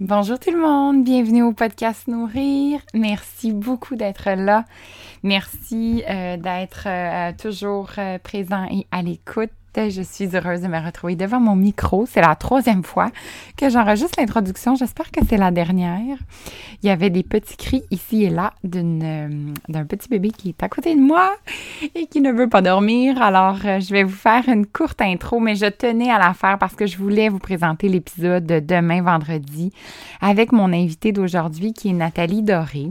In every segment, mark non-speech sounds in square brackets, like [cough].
Bonjour tout le monde, bienvenue au podcast Nourrir. Merci beaucoup d'être là. Merci euh, d'être euh, toujours euh, présent et à l'écoute. Je suis heureuse de me retrouver devant mon micro. C'est la troisième fois que j'enregistre l'introduction. J'espère que c'est la dernière. Il y avait des petits cris ici et là euh, d'un petit bébé qui est à côté de moi et qui ne veut pas dormir. Alors, euh, je vais vous faire une courte intro, mais je tenais à la faire parce que je voulais vous présenter l'épisode de demain vendredi avec mon invité d'aujourd'hui qui est Nathalie Doré.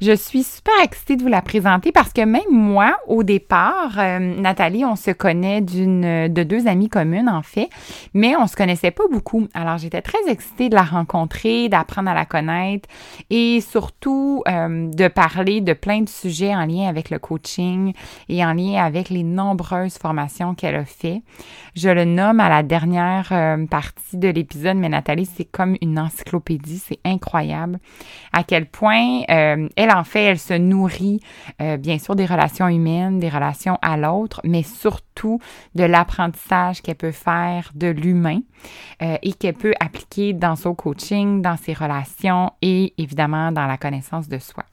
Je suis super excitée de vous la présenter parce que même moi, au départ, euh, Nathalie, on se connaît d'une de deux amies communes, en fait, mais on se connaissait pas beaucoup. Alors, j'étais très excitée de la rencontrer, d'apprendre à la connaître et surtout euh, de parler de plein de sujets en lien avec le coaching et en lien avec les nombreuses formations qu'elle a fait. Je le nomme à la dernière euh, partie de l'épisode, mais Nathalie, c'est comme une encyclopédie, c'est incroyable à quel point euh, elle, en fait, elle se nourrit, bien sûr, des relations humaines, des relations à l'autre, mais surtout de la qu'elle peut faire de l'humain euh, et qu'elle peut appliquer dans son coaching, dans ses relations et évidemment dans la connaissance de soi.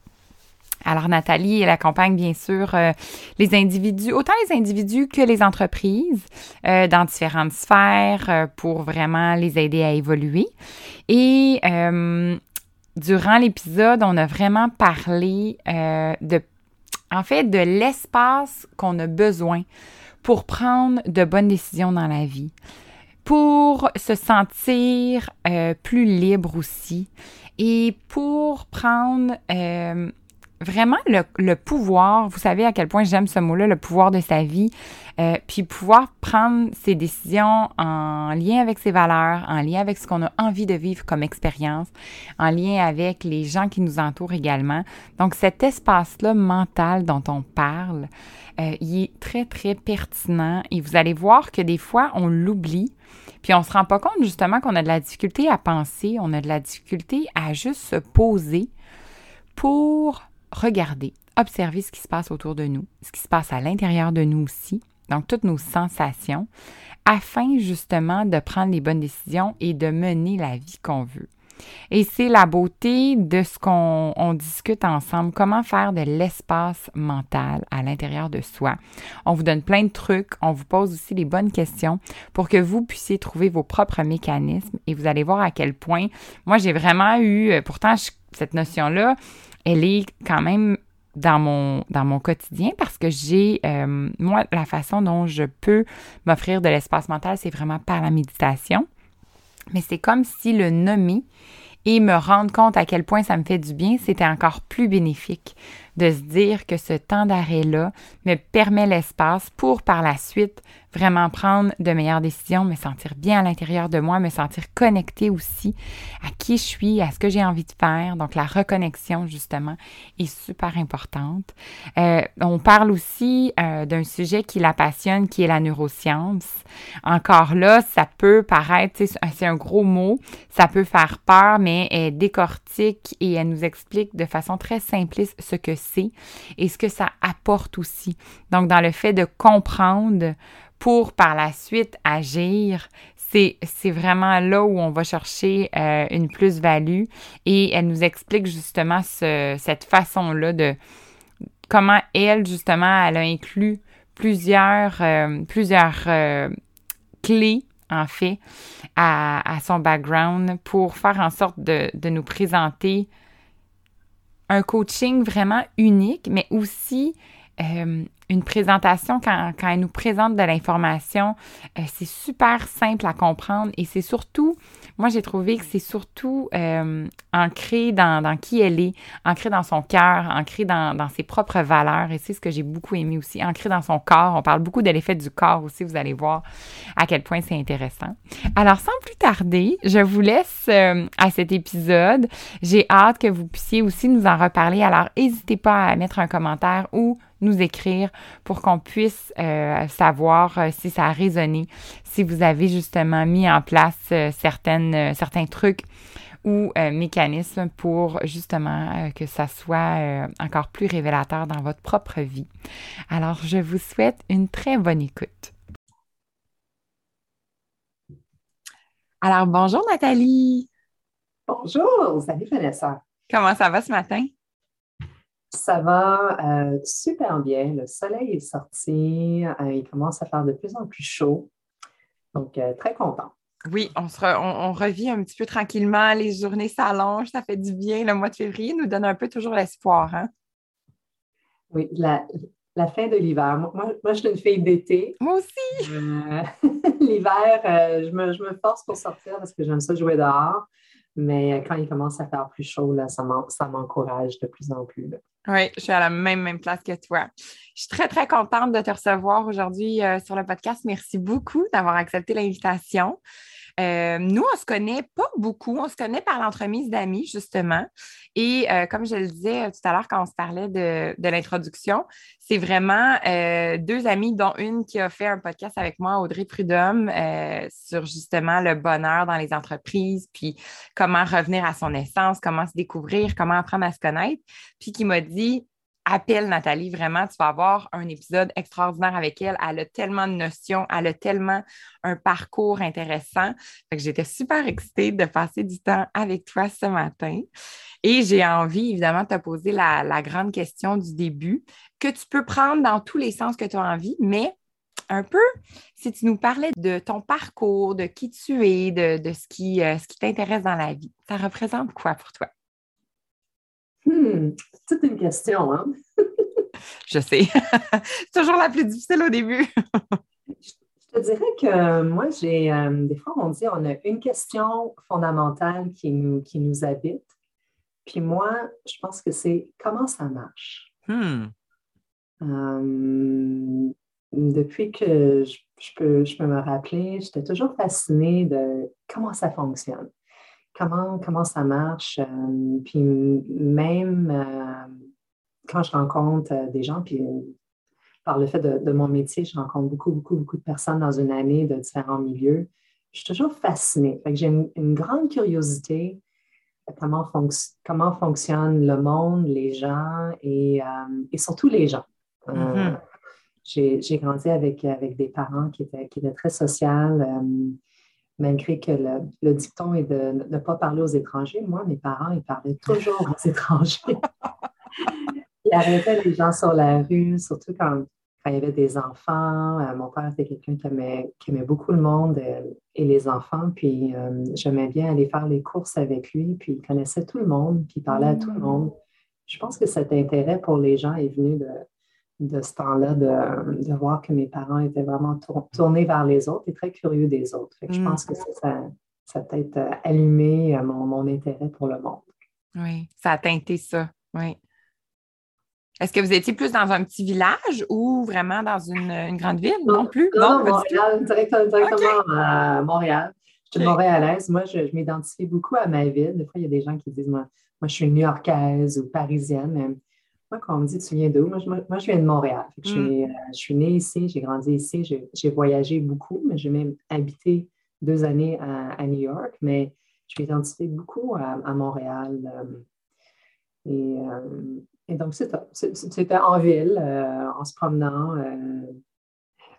Alors Nathalie, elle accompagne bien sûr euh, les individus, autant les individus que les entreprises euh, dans différentes sphères pour vraiment les aider à évoluer. Et durant l'épisode, on a vraiment parlé de, en fait, de l'espace qu'on a besoin pour prendre de bonnes décisions dans la vie, pour se sentir euh, plus libre aussi et pour prendre euh, vraiment le, pouvoir, vous savez à quel point j'aime ce mot-là, le pouvoir de sa vie, euh, puis pouvoir prendre ses décisions en lien avec ses valeurs, en lien avec ce qu'on a envie de vivre comme expérience, en lien avec les gens qui nous entourent également. Donc cet espace-là mental dont on parle, euh, il est très, très pertinent et vous allez voir que des fois, on l'oublie. Puis on se rend pas compte justement qu'on a de la difficulté à penser, on a de la difficulté à juste se poser pour regarder, observer ce qui se passe autour de nous, ce qui se passe à l'intérieur de nous aussi, donc toutes nos sensations, afin justement de prendre les bonnes décisions et de mener la vie qu'on veut. Et c'est la beauté de ce qu'on discute ensemble, comment faire de l'espace mental à l'intérieur de soi? On vous donne plein de trucs, on vous pose aussi les bonnes questions pour que vous puissiez trouver vos propres mécanismes et vous allez voir à quel point, moi j'ai vraiment eu, euh, pourtant cette notion-là, elle est quand même dans mon, quotidien parce que j'ai, euh, moi, la façon dont je peux m'offrir de l'espace mental, c'est vraiment par la méditation. Mais c'est comme si le nommer et me rendre compte à quel point ça me fait du bien, c'était encore plus bénéfique de se dire que ce temps d'arrêt-là me permet l'espace pour par la suite vraiment prendre de meilleures décisions, me sentir bien à l'intérieur de moi, me sentir connecté aussi à qui je suis, à ce que j'ai envie de faire. Donc la reconnexion justement est super importante. Euh, on parle aussi euh, d'un sujet qui la passionne, qui est la neuroscience. Encore là, ça peut paraître, c'est un gros mot, ça peut faire peur, mais elle décortique et elle nous explique de façon très simpliste ce que c'est et ce que ça apporte aussi. Donc, dans le fait de comprendre pour par la suite agir, c'est, vraiment là où on va chercher euh, une plus-value. Et elle nous explique justement cette façon-là de comment elle, justement, elle a inclus plusieurs, euh, plusieurs euh, clés en fait, à, son background pour faire en sorte de, de nous présenter un coaching vraiment unique, mais aussi une présentation, quand, elle nous présente de l'information, euh, c'est super simple à comprendre et c'est surtout, moi j'ai trouvé que c'est surtout euh, ancré dans, dans, qui elle est, ancré dans son cœur, ancré dans, dans, ses propres valeurs et c'est ce que j'ai beaucoup aimé aussi, ancré dans son corps. On parle beaucoup de l'effet du corps aussi, vous allez voir à quel point c'est intéressant. Alors sans plus tarder, je vous laisse à cet épisode. J'ai hâte que vous puissiez aussi nous en reparler. Alors n'hésitez pas à mettre un commentaire ou nous écrire pour qu'on puisse euh, savoir euh, si ça a résonné, si vous avez justement mis en place euh, certaines, certains trucs ou mécanismes pour justement que ça soit encore plus révélateur dans votre propre vie. Alors, je vous souhaite une très bonne écoute. Alors, bonjour Nathalie. Bonjour, salut Vanessa. Comment ça va ce matin? Ça va euh, super bien. Le soleil est sorti. Euh, il commence à faire de plus en plus chaud. Donc, euh, très content. Oui, on, se on, revit un petit peu tranquillement. Les journées s'allongent. Ça fait du bien. Le mois de février nous donne un peu toujours l'espoir. Hein? Oui, la, fin de l'hiver. Moi, moi, je suis une fille d'été. Moi aussi. [laughs] l'hiver, je me, je, me, force pour sortir parce que j'aime ça jouer dehors. Mais quand il commence à faire plus chaud, là, ça m'encourage de plus en plus. Oui, je suis à la même, même place que toi. Je suis très, très contente de te recevoir aujourd'hui euh, sur le podcast. Merci beaucoup d'avoir accepté l'invitation. Euh, nous, on se connaît pas beaucoup. On se connaît par l'entremise d'amis, justement. Et euh, comme je le disais tout à l'heure quand on se parlait de, de l'introduction, c'est vraiment deux amis, dont une qui a fait un podcast avec moi, Audrey Prudhomme, sur justement le bonheur dans les entreprises, puis comment revenir à son essence, comment se découvrir, comment apprendre à se connaître, puis qui m'a dit appelle Nathalie, vraiment, tu vas avoir un épisode extraordinaire avec elle. Elle a tellement de notions, elle a tellement un parcours intéressant. j'étais super excitée de passer du temps avec toi ce matin. Et j'ai envie, évidemment, de te poser la, grande question du début, que tu peux prendre dans tous les sens que tu as envie, mais un peu, si tu nous parlais de ton parcours, de qui tu es, de, euh, ce qui t'intéresse dans la vie, ça représente quoi pour toi? Hmm, c'est une question, hein? [laughs] Je sais. [laughs] c'est toujours la plus difficile au début. je te dirais que moi, j'ai euh, des fois, on dit on a une question fondamentale qui nous, qui nous habite. Puis moi, je pense que c'est comment ça marche? Hmm. Euh, depuis que je, peux, je peux me rappeler, j'étais toujours fascinée de comment ça fonctionne comment, comment ça marche. Euh, puis même euh, quand je rencontre euh, des gens, puis par le fait de, mon métier, je rencontre beaucoup, beaucoup, beaucoup de personnes dans une année de différents milieux. Je suis toujours fascinée. j'ai une, grande curiosité de comment, comment fonctionne le monde, les gens et, et surtout les gens. Mm-hmm. J'ai grandi avec, avec des parents qui étaient, qui étaient très sociaux malgré que le, dicton est de ne pas parler aux étrangers. Moi, mes parents, ils parlaient toujours aux étrangers. [laughs] ils arrêtaient les gens sur la rue, surtout quand, il y avait des enfants. Euh, mon père était quelqu'un qui aimait, beaucoup le monde euh, et les enfants. Puis euh, j'aimais bien aller faire les courses avec lui. Puis il connaissait tout le monde, puis il parlait à tout le monde. Je pense que cet intérêt pour les gens est venu de, de ce temps-là de, voir que mes parents étaient vraiment tournés vers les autres et très curieux des autres. je mm. pense que ça, ça, a peut-être euh, allumé euh, mon, intérêt pour le monde. Oui, ça a teinté ça, oui. Est-ce que vous étiez plus dans un petit village ou vraiment dans une, grande ville? Non, plus? Non, Montréal, directement, à Montréal. Je suis montréalaise. Moi, je, m'identifie beaucoup à ma ville. Des fois, il y a des gens qui disent, moi, moi je suis new-yorkaise ou parisienne. Moi, quand on me dit tu viens d'où, moi, moi, je viens de Montréal. Mm. Euh, je, suis, née ici, j'ai grandi ici, j'ai voyagé beaucoup, mais j'ai même habité deux années à, New York, mais je m'identifie beaucoup à, Montréal. Euh, euh, et, donc, c'était en ville, en se promenant.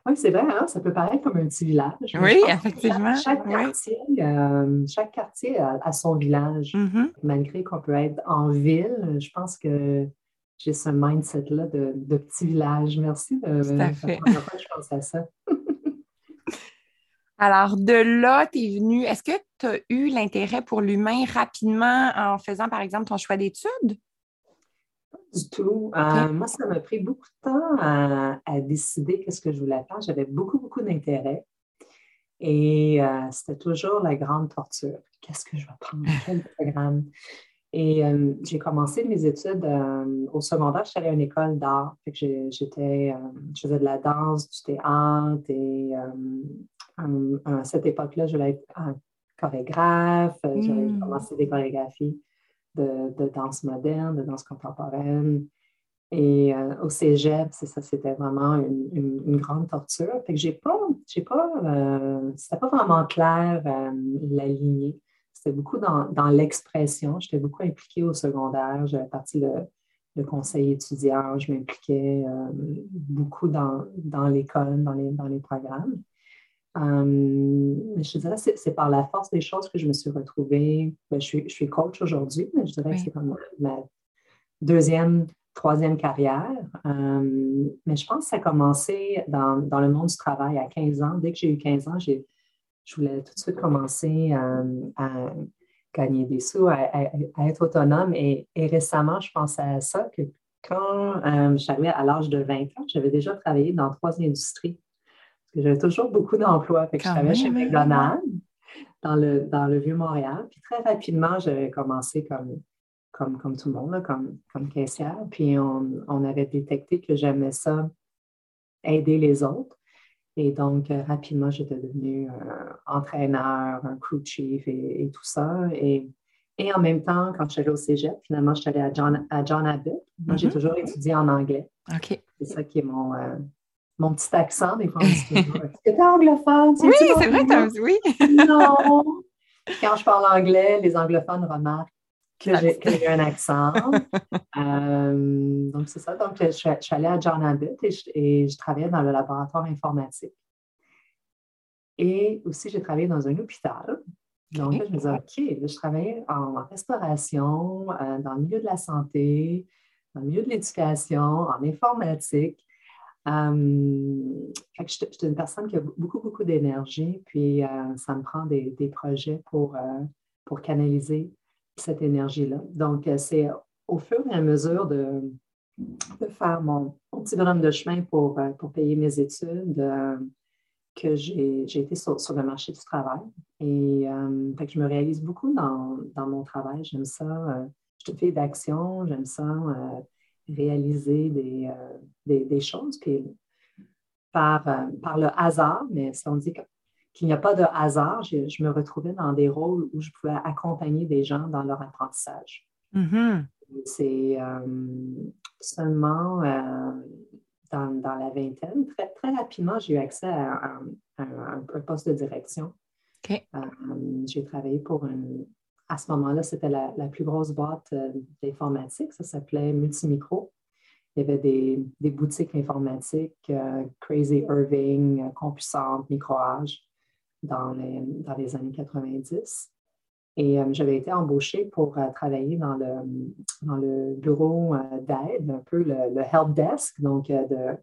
oui, c'est vrai, hein, ça peut paraître comme un petit village. Oui, effectivement. Chaque, quartier, chaque quartier a, son village. Mm-hmm. Malgré qu'on peut être en ville, je pense que j'ai ce mindset-là de, petit village. Merci de, fait. je pense à ça. [laughs] Alors, de là, tu es venu. Est-ce que tu as eu l'intérêt pour l'humain rapidement en faisant, par exemple, ton choix d'études? du tout. moi, ça m'a pris beaucoup de temps à, à décider qu'est-ce que je voulais faire. J'avais beaucoup, beaucoup d'intérêt. Et c'était toujours la grande torture. Qu'est-ce que je vais prendre? Quel programme? Et euh, j'ai commencé mes études euh, au secondaire. J'étais allée à une école d'art. J'étais, euh, je faisais de la danse, du théâtre. Et à cette époque-là, je voulais être chorégraphe. J'avais hmm. commencé des chorégraphies de, danse moderne, de danse contemporaine. Et au cégep, c'est ça, c'était vraiment une, grande torture. Fait que j'ai pas, j'ai pas, c'était pas vraiment clair la lignée c'était beaucoup dans, l'expression. J'étais beaucoup impliquée au secondaire. J'avais parti le, conseil étudiant. Je m'impliquais euh, beaucoup dans, l'école, dans les, dans les programmes. Euh, je dirais que c'est par la force des choses que je me suis retrouvée. Ben, je, suis, je, suis, coach aujourd'hui, mais je dirais que c'est comme ma deuxième, troisième carrière. Euh, mais je pense que ça a commencé dans, dans, le monde du travail à 15 ans. Dès que j'ai eu 15 ans, j'ai je voulais tout de suite commencer euh, à gagner des sous, à, être autonome. Et, récemment, je pensais à ça, que quand euh, j'avais à l'âge de 20 ans, j'avais déjà travaillé dans trois industries. J'avais toujours beaucoup d'emplois. je travaillais chez hein? McDonald's, dans le, dans le Vieux-Montréal. Puis très rapidement, j'avais commencé comme, comme, comme tout le monde, comme, comme caissière. Puis on, on avait détecté que j'aimais ça, aider les autres. Et donc, euh, rapidement, j'étais devenue euh, entraîneur, un crew chief et, tout ça. Et, et, en même temps, quand je suis allée au cégep, finalement, je suis allée à John, à John Abbott. Moi, j'ai mm-hmm. toujours étudié en anglais. OK. C'est ça qui est mon, euh, mon petit accent. Des fois, on me dit toujours [laughs] Est-ce que tu es anglophone? Oui, c'est vrai, oui. non. Quand je parle anglais, les anglophones remarquent que j'ai [laughs] un accent. Euh, donc, c'est ça. Donc, je, suis allée à John Abbott et je, travaillais dans le laboratoire informatique. Et aussi, j'ai travaillé dans un hôpital. Donc, je me disais, OK, je travaillais en, restauration, euh, dans le milieu de la santé, dans le milieu de l'éducation, en informatique. Euh, je, suis une personne qui a beaucoup, beaucoup d'énergie, puis ça me prend des, des projets pour, pour canaliser cette énergie-là. Donc, euh, c'est au fur et à mesure de, faire mon, petit bonhomme de chemin pour, euh, pour payer mes études euh, que j'ai été sur, le marché du travail. Et je me réalise beaucoup dans, mon travail. J'aime ça. je te fais d'action. J'aime ça réaliser des, des, choses. Puis par, par le hasard, mais si on dit que qu'il n'y a pas de hasard. Je, me retrouvais dans des rôles où je pouvais accompagner des gens dans leur apprentissage. Mm-hmm. C'est euh, seulement euh, dans, la vingtaine, très, très rapidement, j'ai eu accès à, un poste de direction. Euh, j'ai travaillé pour une. À ce moment-là, c'était la, plus grosse boîte d'informatique. Ça s'appelait Multimicro. Il y avait des, boutiques informatiques, Crazy Irving, Compusante, Microage dans les, dans les années 90. Et euh, j'avais été embauchée pour euh, travailler dans le, dans le bureau euh, d'aide, un peu le, help desk, donc de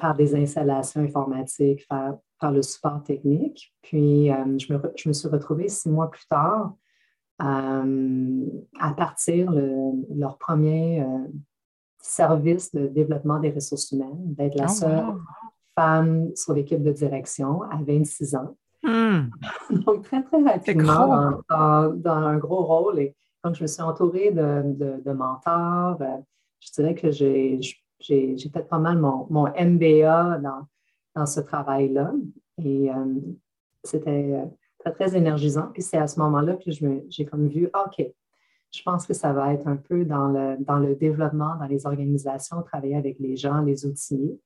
faire des installations informatiques, faire, faire le support technique. Puis je me, je, me, suis retrouvée six mois plus tard à partir leur premier service de développement des ressources humaines, d'être la oh, seule femme sur l'équipe de direction à 26 ans. Hmm. Donc, très, très rapidement, dans, un gros rôle. Et donc, je me suis entourée de, mentors. Euh, je dirais que j'ai fait pas mal mon, MBA dans, dans ce travail-là. Et euh, c'était euh, très, très énergisant. Puis c'est à ce moment-là que j'ai comme vu, OK, je pense que ça va être un peu dans le, dans le développement, dans les organisations, travailler avec les gens, les outils.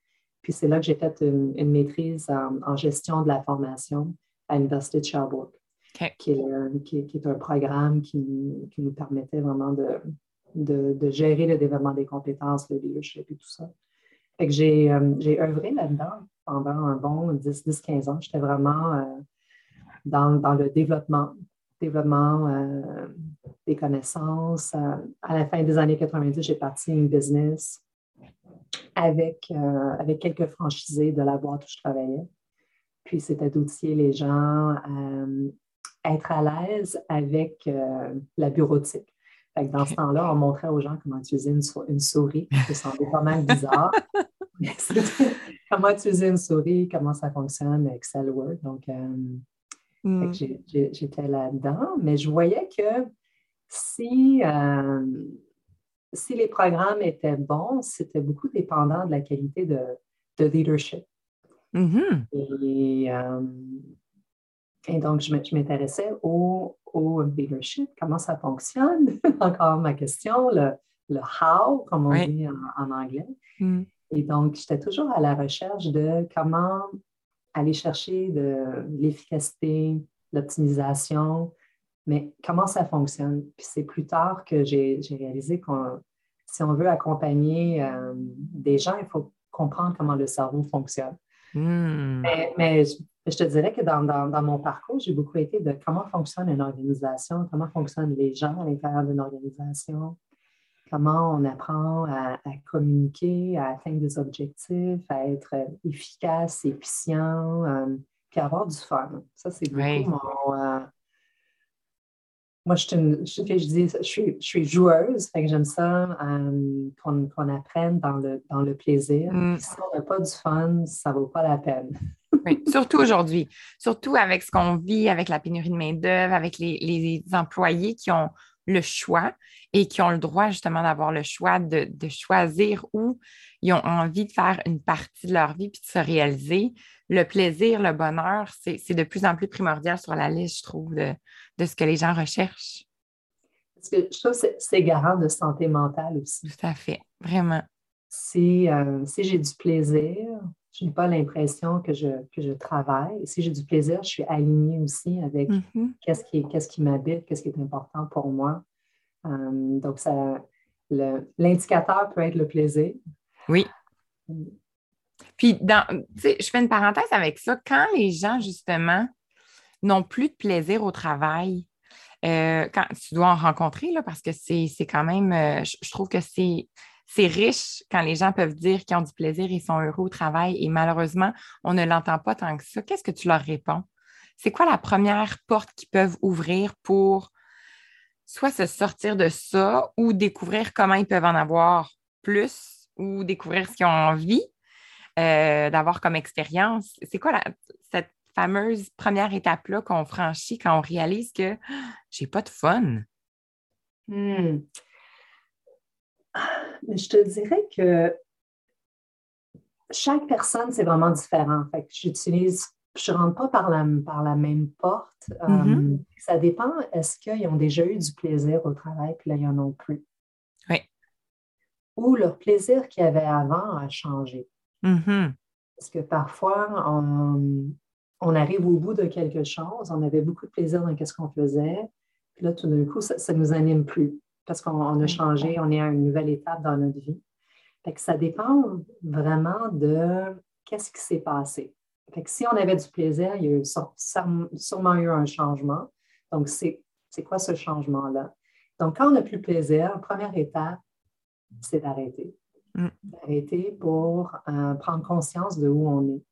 Puis c'est là que j'ai fait une, maîtrise en, gestion de la formation à l'Université de Sherbrooke, qui, est, un programme qui, nous permettait vraiment de, de, gérer le développement des compétences, le leadership et tout ça. Fait que j'ai, euh, œuvré là-dedans pendant un bon 10-15 ans. J'étais vraiment euh, dans, le développement, développement euh, des connaissances. à la fin des années 90, j'ai parti une business avec, euh, avec quelques franchisés de la boîte où je travaillais. Puis c'était d'outiller les gens à être à l'aise avec euh, la bureautique. dans ce temps-là, on montrait aux gens comment utiliser une, souris. Ça semblait pas mal bizarre. [laughs] comment utiliser une souris, comment ça fonctionne, Excel Word. Donc, euh, mm. j'étais là-dedans, mais je voyais que si, euh, si les programmes étaient bons, c'était beaucoup dépendant de la qualité de, leadership. Mm-hmm. Et, euh, et, donc, je m'intéressais au, au, leadership, comment ça fonctionne. [laughs] Encore ma question, le, le how, comme on dit en, anglais. Mm. Et donc, j'étais toujours à la recherche de comment aller chercher de l'efficacité, l'optimisation, mais comment ça fonctionne? Puis c'est plus tard que j'ai réalisé que si on veut accompagner euh, des gens, il faut comprendre comment le cerveau fonctionne. Hmm. Mais, je, te dirais que dans, dans mon parcours, j'ai beaucoup été de comment fonctionne une organisation, comment fonctionnent les gens à l'intérieur d'une organisation, comment on apprend à, communiquer, à atteindre des objectifs, à être efficace, efficient, euh, puis avoir du fun. Ça, c'est beaucoup mon. Euh, moi, je, je, dis, je, suis, je suis joueuse, fait que j'aime ça euh, qu'on apprenne dans le, dans le plaisir. Mm. Si on n'a pas du fun, ça ne vaut pas la peine. [laughs] oui, surtout aujourd'hui. Surtout avec ce qu'on vit, avec la pénurie de main-d'œuvre, avec les, les employés qui ont le choix et qui ont le droit justement d'avoir le choix de, choisir où ils ont envie de faire une partie de leur vie puis de se réaliser. Le plaisir, le bonheur, c'est de plus en plus primordial sur la liste, je trouve, de, ce que les gens recherchent. Parce que je trouve que c'est garant de santé mentale aussi. Tout à fait, vraiment. Si, euh, si j'ai du plaisir, je n'ai pas l'impression que je, que je travaille. Si j'ai du plaisir, je suis alignée aussi avec mm-hmm. qu'est-ce qui, qui m'habite, qu'est-ce qui est important pour moi. Euh, donc, ça, l'indicateur peut être le plaisir. Oui. Puis, dans, je fais une parenthèse avec ça. Quand les gens, justement, n'ont plus de plaisir au travail, euh, quand tu dois en rencontrer, là, parce que c'est, quand même, euh, je, trouve que c'est, riche quand les gens peuvent dire qu'ils ont du plaisir et sont heureux au travail et malheureusement, on ne l'entend pas tant que ça. Qu'est-ce que tu leur réponds? C'est quoi la première porte qu'ils peuvent ouvrir pour soit se sortir de ça ou découvrir comment ils peuvent en avoir plus ou découvrir ce qu'ils ont envie euh, d'avoir comme expérience? C'est quoi cette fameuse première étape-là qu'on franchit quand on réalise que j'ai pas de fun? Hmm. Mais je te dirais que chaque personne, c'est vraiment différent. Fait que j'utilise, je ne rentre pas par la, par la même porte. Mm-hmm. Euh, ça dépend, est-ce qu'ils ont déjà eu du plaisir au travail, puis là, ils n'en ont plus? Oui. Ou leur plaisir qu'il y avait avant a changé. Mm-hmm. Parce que parfois, on, arrive au bout de quelque chose, on avait beaucoup de plaisir dans ce qu'on faisait, puis là, tout d'un coup, ça ne nous anime plus parce qu'on a changé, on est à une nouvelle étape dans notre vie. que ça dépend vraiment de qu'est-ce qui s'est passé. Fait que si on avait du plaisir, il y a eu, sûrement eu un changement. Donc, c'est quoi ce changement-là? Donc, quand on n'a plus de plaisir, première étape, c'est d'arrêter. Mm. D'arrêter pour euh, prendre conscience de où on est,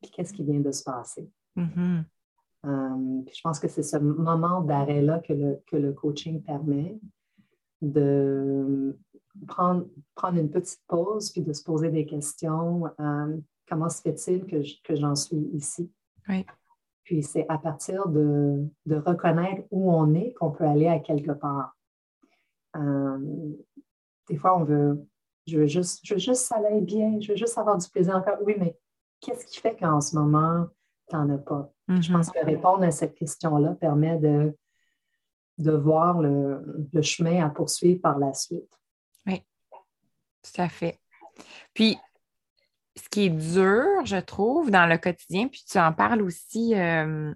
puis qu'est-ce qui vient de se passer. Mm-hmm. Euh, je pense que c'est ce moment d'arrêt-là que le, que le coaching permet de prendre, prendre une petite pause puis de se poser des questions. Euh, comment se fait-il que, j'en suis ici? Puis c'est à partir de, reconnaître où on est qu'on peut aller à quelque part. Euh, des fois, on veut, je veux juste, je veux juste ça aille bien, je veux juste avoir du plaisir encore. Oui, mais qu'est-ce qui fait qu'en ce moment, tu n'en as pas? Je mm-hmm. pense que répondre à cette question-là permet de de voir le, chemin à poursuivre par la suite. Oui, tout à fait. Puis, ce qui est dur, je trouve, dans le quotidien, puis tu en parles aussi euh,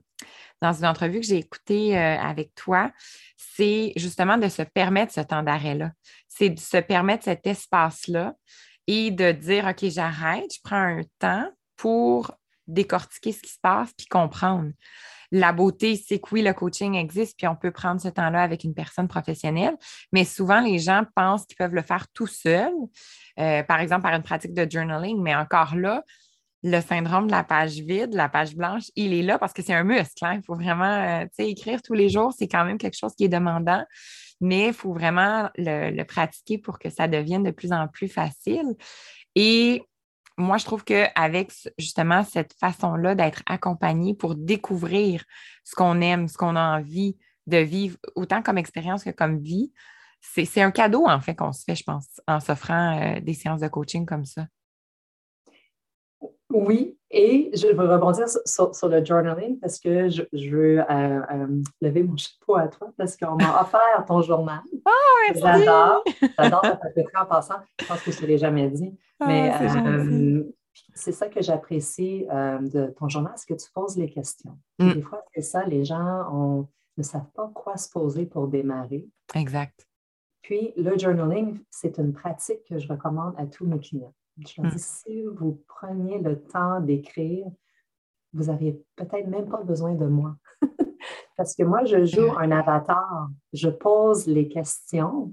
dans une entrevue que j'ai écoutée euh, avec toi, c'est justement de se permettre ce temps d'arrêt-là. C'est de se permettre cet espace-là et de dire, OK, j'arrête, je prends un temps pour décortiquer ce qui se passe puis comprendre la beauté, c'est que oui, le coaching existe, puis on peut prendre ce temps-là avec une personne professionnelle, mais souvent, les gens pensent qu'ils peuvent le faire tout seuls, euh, par exemple par une pratique de journaling, mais encore là, le syndrome de la page vide, la page blanche, il est là parce que c'est un muscle. Hein. Il faut vraiment, euh, écrire tous les jours, c'est quand même quelque chose qui est demandant, mais il faut vraiment le, pratiquer pour que ça devienne de plus en plus facile. Et moi, je trouve qu'avec justement cette façon-là d'être accompagné pour découvrir ce qu'on aime, ce qu'on a envie de vivre, autant comme expérience que comme vie, c'est un cadeau, en fait, qu'on se fait, je pense, en s'offrant euh, des séances de coaching comme ça. Oui, et je veux rebondir sur, le journaling parce que je, veux euh, euh, lever mon chapeau à toi parce qu'on m'a offert ton journal. [laughs] Ah, oui, J'adore. J'adore ta en passant. Je pense que je ne te l'ai jamais dit. Ah, mais euh, c'est ça que j'apprécie de ton journal, c'est que tu poses les questions. Mm. Des fois, c'est ça, les gens ne savent pas quoi se poser pour démarrer. Exact. Puis, le journaling, c'est une pratique que je recommande à tous mes clients. Je leur dis, hmm. si vous preniez le temps d'écrire, vous n'auriez peut-être même pas besoin de moi. [laughs] Parce que moi, je joue un avatar. Je pose les questions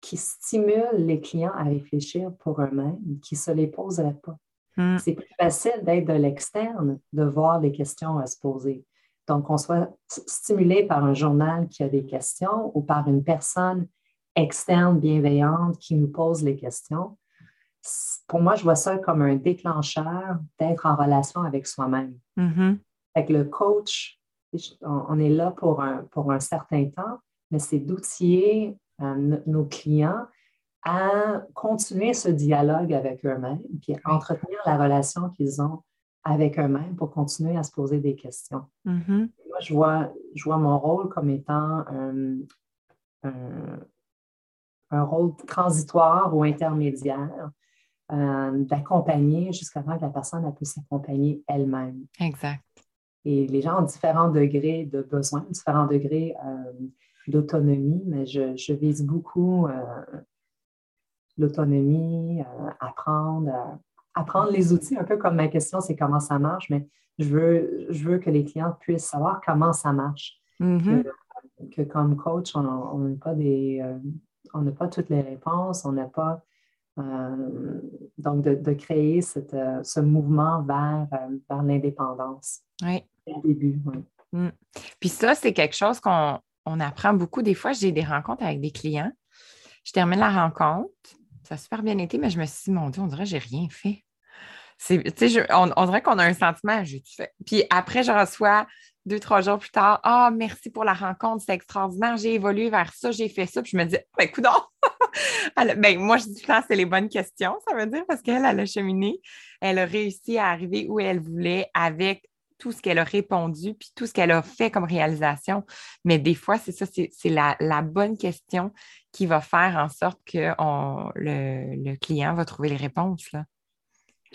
qui stimulent les clients à réfléchir pour eux-mêmes, qui ne se les poseraient pas. Hmm. C'est plus facile d'être de l'externe, de voir les questions à se poser. Donc, on soit stimulé par un journal qui a des questions ou par une personne externe bienveillante qui nous pose les questions pour moi, je vois ça comme un déclencheur d'être en relation avec soi-même. Avec le coach, on, est là pour un, pour un certain temps, mais c'est d'outiller euh, nos clients à continuer ce dialogue avec eux-mêmes, puis entretenir la relation qu'ils ont avec eux-mêmes pour continuer à se poser des questions. Mm-hmm. Moi, je vois, je vois mon rôle comme étant un, un rôle transitoire ou intermédiaire euh, d'accompagner jusqu'à temps que la personne a pu s'accompagner elle-même. Exact. Et les gens ont différents degrés de besoins, différents degrés euh, d'autonomie, mais je, vise beaucoup euh, l'autonomie, apprendre, apprendre les outils, un peu comme ma question, c'est comment ça marche, mais je veux, je veux que les clients puissent savoir comment ça marche. Mm-hmm. que, comme coach, on n'a pas des, on n'a pas toutes les réponses, on n'a pas euh, donc, de, créer euh, ce mouvement vers, euh, vers l'indépendance. Oui. Au début, mm. Puis ça, c'est quelque chose qu'on apprend beaucoup. Des fois, j'ai des rencontres avec des clients. Je termine la rencontre. Ça a super bien été, mais je me suis dit, mon Dieu, on dirait que j'ai rien fait. On, on, dirait qu'on a un sentiment, j'ai tout fait. Puis après, je reçois deux, trois jours plus tard, ah, merci pour la rencontre, c'est extraordinaire, j'ai évolué vers ça, j'ai fait ça. Puis je me dis, ben, écoute [laughs] ben, moi, je dis le c'est les bonnes questions, ça veut dire, parce qu'elle, elle a cheminé, elle a réussi à arriver où elle voulait avec tout ce qu'elle a répondu, puis tout ce qu'elle a fait comme réalisation. Mais des fois, c'est ça, c'est la, bonne question qui va faire en sorte que le, client va trouver les réponses. Là.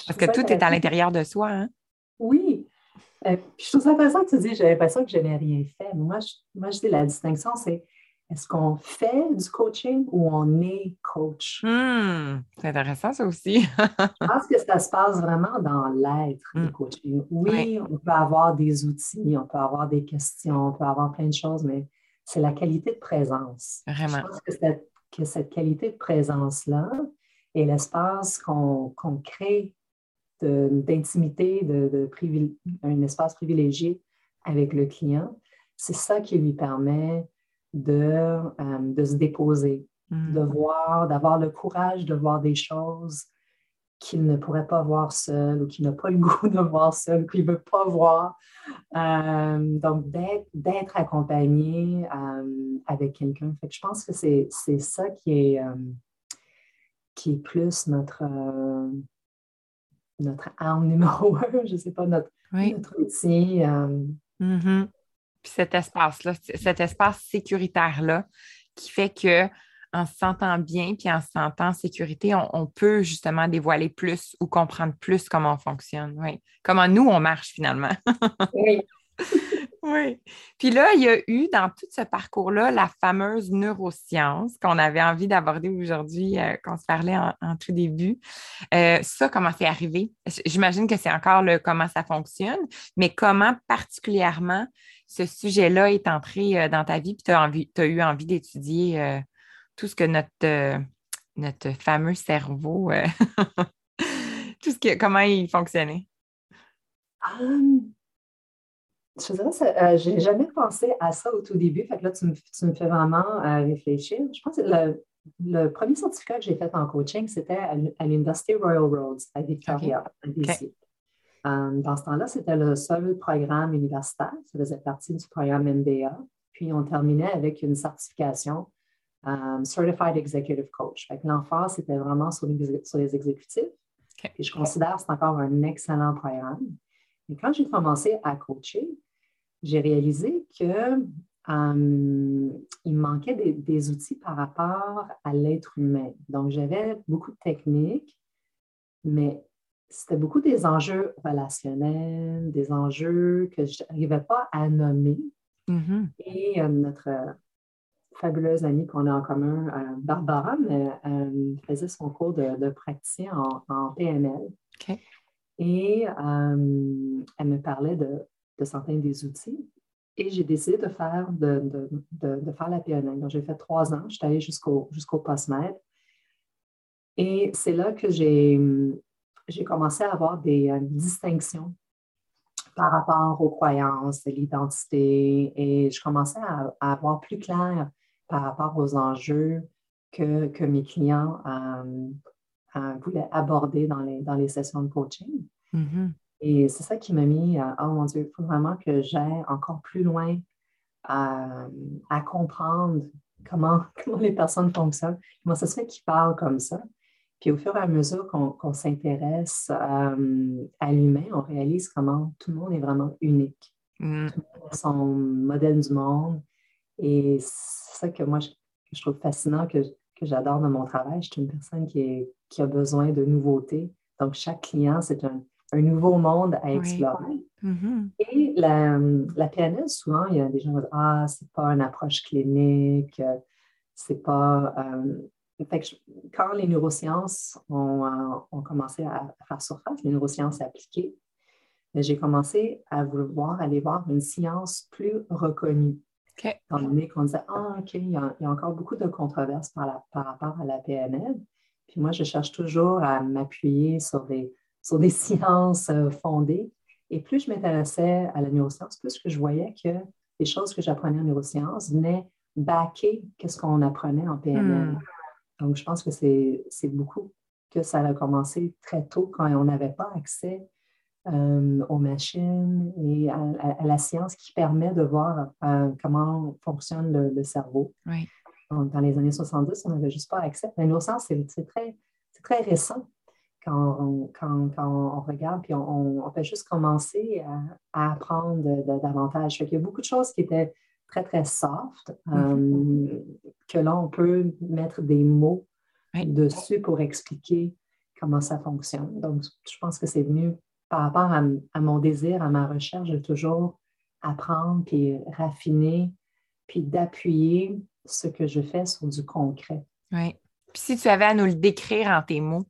Parce que tout est à l'intérieur de soi. Hein? Oui. Euh, je trouve ça intéressant que tu dis, j'ai l'impression que je n'ai rien fait. Moi je, moi, je dis la distinction, c'est est-ce qu'on fait du coaching ou on est coach? Hmm, c'est intéressant, ça aussi. [laughs] je pense que ça se passe vraiment dans l'être du hmm. coaching. Oui, on peut avoir des outils, on peut avoir des questions, on peut avoir plein de choses, mais c'est la qualité de présence. Vraiment. Je pense que cette, que cette qualité de présence-là est l'espace qu'on crée d'intimité, de, de, un espace privilégié avec le client. C'est ça qui lui permet de, euh, de se déposer, mm. de voir, d'avoir le courage de voir des choses qu'il ne pourrait pas voir seul ou qu'il n'a pas le [laughs] goût de voir seul, qu'il ne veut pas voir. Euh, donc, d'être accompagné euh, avec quelqu'un. Je pense que c'est ça qui est, qui est plus notre, notre arme numéro [laughs] un, je ne sais pas, notre, notre outil. Mm-hmm cet espace-là, cet espace sécuritaire-là qui fait que en se sentant bien puis en se sentant en sécurité, on, peut justement dévoiler plus ou comprendre plus comment on fonctionne. Oui. Comment nous, on marche finalement. [laughs] oui. Oui. Puis là, il y a eu dans tout ce parcours-là la fameuse neuroscience qu'on avait envie d'aborder aujourd'hui, euh, qu'on se parlait en, tout début. Euh, ça, comment c'est arrivé? J'imagine que c'est encore le comment ça fonctionne, mais comment particulièrement ce sujet-là est entré euh, dans ta vie, puis tu as, eu envie d'étudier tout ce que notre, notre fameux cerveau, [laughs] tout ce que, comment il fonctionnait? Um, je dirais, euh, j'ai jamais pensé à ça au tout début. Fait que là, tu me, fais vraiment euh, réfléchir. Je pense que le, premier certificat que j'ai fait en coaching, c'était à, l'Université Royal Roads à Victoria, um, dans ce temps-là, c'était le seul programme universitaire. Ça faisait partie du programme MBA. Puis, on terminait avec une certification um, Certified Executive Coach. L'emphase, c'était vraiment sur les, sur les exécutifs. Et je considère que c'est encore un excellent programme. Et quand j'ai commencé à coacher, j'ai réalisé que euh, il manquait des, outils par rapport à l'être humain. Donc, j'avais beaucoup de techniques, mais c'était beaucoup des enjeux relationnels, des enjeux que je n'arrivais pas à nommer. Mm-hmm. Et euh, notre fabuleuse amie qu'on a en commun, euh, Barbara, faisait son cours de, de praticien en, PNL. Et elle me parlait de de certains des outils. Et j'ai décidé de faire, de, de, faire la PNL. Donc, j'ai fait trois ans, j'étais allée jusqu'au jusqu'au postmètre. Et c'est là que j'ai commencé à avoir des euh, distinctions par rapport aux croyances, l'identité, et je commençais à, avoir plus clair par rapport aux enjeux que, que mes clients euh, euh, voulaient aborder dans les, dans les sessions de coaching. Mm-hmm. Et c'est ça qui m'a mis, à, oh mon Dieu, il faut vraiment que j'aille encore plus loin à, comprendre comment, [laughs] comment les personnes fonctionnent, comment ça se fait qu'ils parlent comme ça. Puis au fur et à mesure qu'on s'intéresse euh, à l'humain, on réalise comment tout le monde est vraiment unique. Mm. Tout le monde a son modèle du monde. Et c'est ça que moi, je, je trouve fascinant, que, que j'adore dans mon travail. Je suis une personne qui, est, qui a besoin de nouveautés. Donc, chaque client, c'est un, un nouveau monde à explorer. Mm-hmm. Et la, la, PNL, souvent, il y a des gens qui disent Ah, c'est pas une approche clinique, c'est pas. Euh, quand les neurosciences ont, euh, ont, commencé à faire surface, les neurosciences appliquées, ben, j'ai commencé à vouloir aller voir une science plus reconnue. Okay. Étant donné qu'on disait Ah, OK, il y, a, il y, a, encore beaucoup de controverses par, par rapport à la PNL. Puis moi, je cherche toujours à m'appuyer sur des sur des [laughs] sciences euh, fondées. Et plus je m'intéressais à la neuroscience, plus que je voyais que les choses que j'apprenais en neurosciences venaient backer qu'est-ce qu'on apprenait en PNL. Hmm. Donc, je pense que c'est beaucoup que ça a commencé très tôt quand on n'avait pas accès euh, aux machines et à, la science qui permet de voir euh, comment fonctionne le, cerveau. dans les années 70, on n'avait juste pas accès. La neuroscience, c'est très, très récent quand on, regarde, puis on, peut juste commencer à, apprendre davantage. Il y a beaucoup de choses qui étaient très, très soft, mm-hmm. euh, que là, on peut mettre des mots dessus pour expliquer comment ça fonctionne. Donc, je pense que c'est venu par rapport à, mon désir, à ma recherche de toujours apprendre, puis raffiner, puis d'appuyer ce que je fais sur du concret. Oui. Puis si tu avais à nous le décrire en tes mots,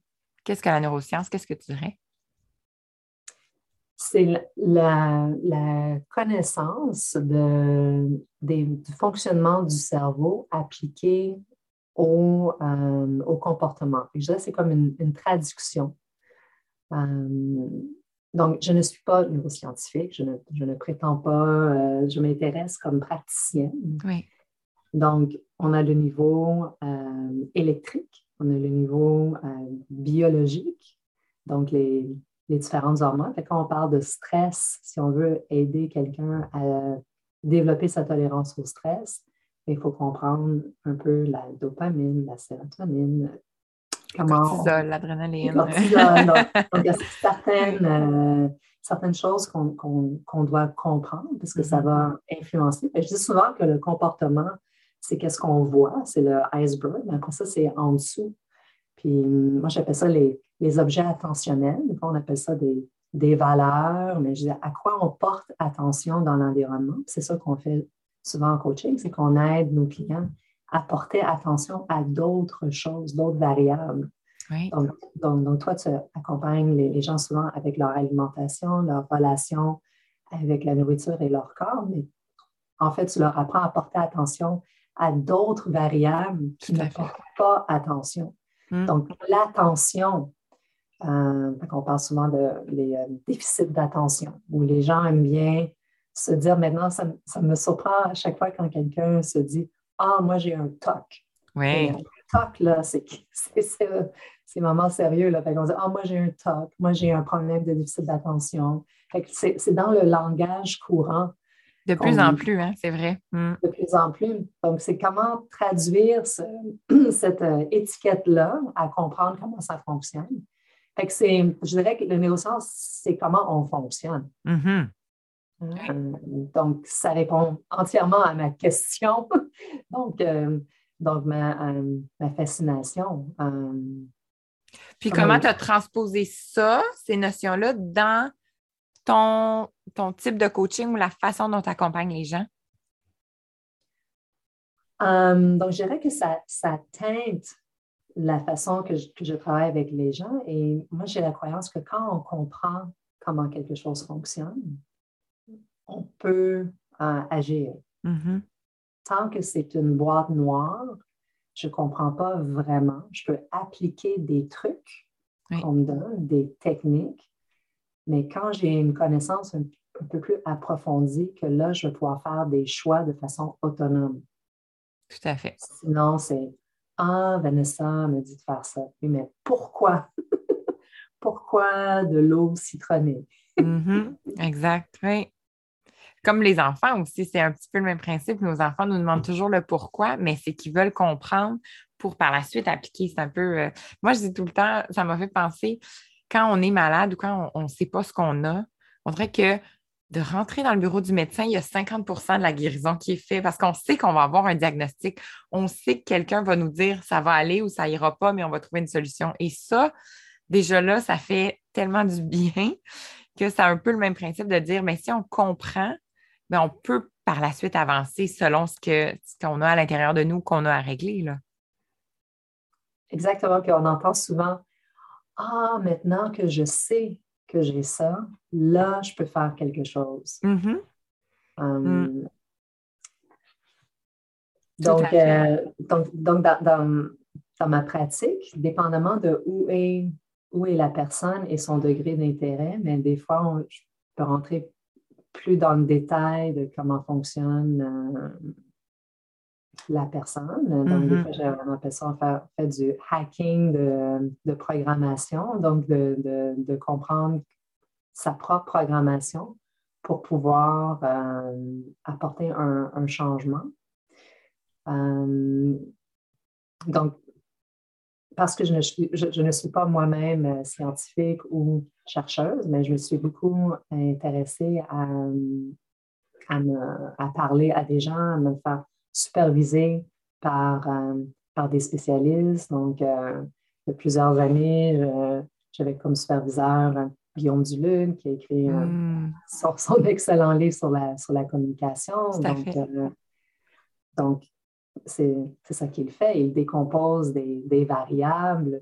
Qu'est-ce que la neuroscience? Qu'est-ce que tu dirais? C'est la, connaissance de, du fonctionnement du cerveau appliqué au, euh, comportement. je dirais c'est comme une, traduction. Euh, donc, je ne suis pas neuroscientifique, je ne, je ne prétends pas, euh, je m'intéresse comme praticienne. Oui. Donc, on a le niveau électrique, on a le niveau euh, biologique, donc les, différentes hormones. quand on parle de stress, si on veut aider quelqu'un à développer sa tolérance au stress, il faut comprendre un peu la dopamine, la sérotonine, comment l'adrénaline. donc, il y a certaines, euh, certaines choses qu'on doit comprendre parce que ça mm-hmm. va influencer. je dis souvent que le comportement c'est qu'est-ce qu'on voit, c'est le iceberg, mais après ça, c'est en dessous. Puis moi, j'appelle ça les, objets attentionnels. on appelle ça des, valeurs, mais je dis à quoi on porte attention dans l'environnement? C'est ça qu'on fait souvent en coaching, c'est qu'on aide nos clients à porter attention à d'autres choses, d'autres variables. Donc, toi, tu accompagnes les, les, gens souvent avec leur alimentation, leur relation avec la nourriture et leur corps, mais en fait, tu leur apprends à porter attention à d'autres variables qui ne portent pas attention. Hmm. Donc, l'attention Euh, on parle souvent de les euh, déficits d'attention, où les gens aiment bien se dire maintenant, ça, me surprend à chaque fois quand quelqu'un se dit Ah, moi j'ai un TOC. Oui. Un TOC, là, [laughs] c'est vraiment sérieux. Là. on dit Ah, moi j'ai un TOC, moi j'ai un problème de déficit d'attention. C'est dans le langage courant. De plus en plus, hein, c'est vrai. Mm. De plus en plus. Donc, c'est comment traduire [clears throat] cette euh, étiquette-là à comprendre comment ça fonctionne. Fait que c'est, je dirais que le neurosciences, c'est comment on fonctionne. Mm-hmm. Euh, donc, ça répond entièrement à ma question. [laughs] donc, euh, donc ma, ma fascination. Puis, comment tu as transposé ça, ces notions-là, dans ton, ton type de coaching ou la façon dont tu accompagnes les gens? Um, donc, je dirais que ça, ça teinte la façon que je, travaille avec les gens. Et moi, j'ai la croyance que quand on comprend comment quelque chose fonctionne, on peut euh, agir. Mm-hmm. Tant que c'est une boîte noire, je ne comprends pas vraiment. Je peux appliquer des trucs qu'on me donne, des techniques, mais quand j'ai une connaissance un, peu plus approfondie, que là, je vais pouvoir faire des choix de façon autonome. Tout à fait. Sinon, c'est Ah, Vanessa me dit de faire ça. Oui, mais pourquoi? [laughs] pourquoi de l'eau citronnée? Mm-hmm. Exact, oui. Comme les enfants aussi, c'est un petit peu le même principe. Nos enfants nous demandent toujours le pourquoi, mais c'est qu'ils veulent comprendre pour par la suite appliquer. C'est un peu. Euh, moi, je dis tout le temps, ça m'a fait penser, quand on est malade ou quand on ne sait pas ce qu'on a, on dirait que de rentrer dans le bureau du médecin, il y a 50% de la guérison qui est faite parce qu'on sait qu'on va avoir un diagnostic. On sait que quelqu'un va nous dire ça va aller ou ça ira pas, mais on va trouver une solution. Et ça, déjà là, ça fait tellement du bien que c'est un peu le même principe de dire, mais si on comprend, ben, on peut par la suite avancer selon ce qu'on a à l'intérieur de nous qu'on a à régler. Exactement. Puis on entend souvent ah, maintenant que je sais que j'ai ça, là, je peux faire quelque chose. Mm-hmm. Hum. Mm. Donc, euh, donc, donc, dans, ma pratique, dépendamment de où est, où est la personne et son degré d'intérêt, mais des fois, je peux rentrer plus dans le détail de comment fonctionne euh, la personne. Donc, des mm-hmm. fois, j'ai appelle ça faire, fait du hacking de, programmation, donc de, comprendre sa propre programmation pour pouvoir euh, apporter un, changement. Euh, donc, parce que je ne suis, je, ne suis pas moi-même euh, scientifique ou chercheuse, mais je me suis beaucoup intéressée à, à, me, à parler à des gens, à me faire supervisé par, euh, par des spécialistes. Donc, euh, il y a plusieurs années, j'avais comme superviseur euh, Guillaume Duluc qui a écrit hmm. son, excellent livre sur la, sur la communication. donc, c'est ça qu'il fait. Il décompose des, des, variables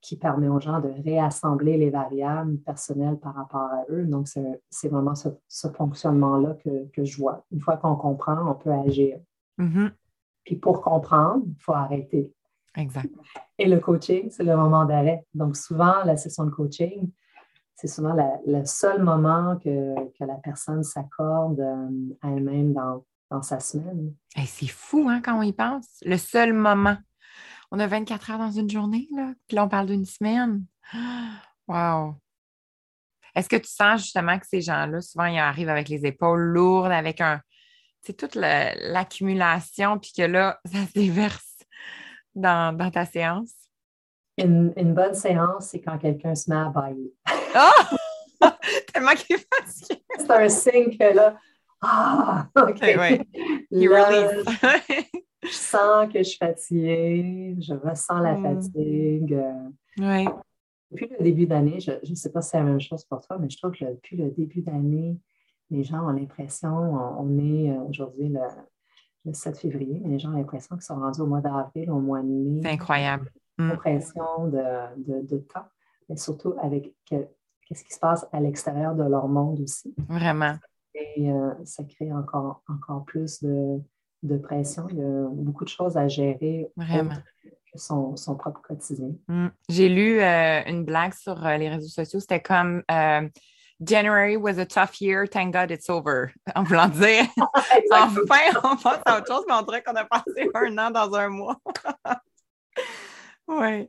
qui permet aux gens de réassembler les variables personnelles par rapport à eux. Donc, c'est vraiment ce, ce fonctionnement-là que, que, je vois. Une fois qu'on comprend, on peut agir. Mm-hmm. Puis pour comprendre, il faut arrêter. Exact. Et le coaching, c'est le moment d'arrêt. Donc souvent, la session de coaching, c'est souvent le seul moment que, la personne s'accorde euh, à elle-même dans, sa semaine. c'est fou hein, quand on y pense. Le seul moment. On a 24 heures dans une journée, là, puis là, on parle d'une semaine. [gasps] Wow! Est-ce que tu sens justement que ces gens-là, souvent, ils arrivent avec les épaules lourdes, avec un, c'est toute l'accumulation, puis que là, [laughs] ça se déverse dans, ta séance? Une, bonne séance, c'est quand quelqu'un se met à bailler. Ah! [laughs] [laughs] Tellement qu'il est fatigué. C'est un signe que là, ah, OK. Ouais. je sens que je suis fatiguée, je ressens la mm. fatigue. Oui. Depuis le début d'année, je ne sais pas si c'est la même chose pour toi, mais je trouve que depuis le début d'année, les gens ont l'impression, on est euh, aujourd'hui le, 7 février, mais les gens ont l'impression qu'ils sont rendus au mois d'avril, au mois de mai. C'est incroyable. Une Impression de, de, temps, mais surtout avec qu'est-ce qui se passe à l'extérieur de leur monde aussi. Vraiment. Et euh, ça crée encore, encore plus de, pression. Il y a beaucoup de choses à gérer. Vraiment. son, son propre quotidien. Mm. J'ai lu euh, une blague sur euh, les réseaux sociaux, c'était comme January was a tough year, thank God it's over. [laughs] En voulant dire, enfin, [laughs] on passe à autre chose, mais on dirait qu'on a passé [laughs] un an dans un mois. oui.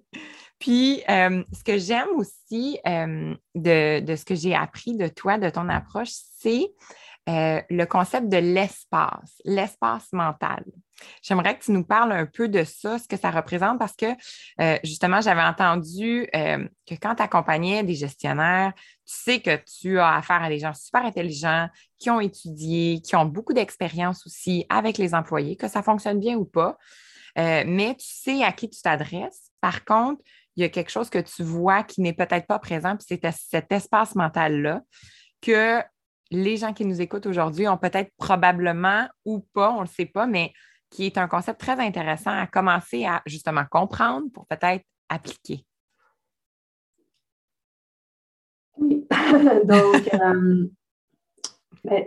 Puis, ce que j'aime aussi de, de, ce que j'ai appris de toi, de ton approche, c'est le concept de l'espace, l'espace mental. J'aimerais que tu nous parles un peu de ça, ce que ça représente, parce que euh, justement, j'avais entendu euh, que quand tu accompagnais des gestionnaires, tu sais que tu as affaire à des gens super intelligents qui ont étudié, qui ont beaucoup d'expérience aussi avec les employés, que ça fonctionne bien ou pas, euh, mais tu sais à qui tu t'adresses. Par contre, il y a quelque chose que tu vois qui n'est peut-être pas présent, puis c'est cet espace mental-là que les gens qui nous écoutent aujourd'hui ont peut-être probablement ou pas, on ne le sait pas, mais qui est un concept très intéressant à commencer à justement comprendre pour peut-être appliquer. Oui, [laughs] donc, euh, ben,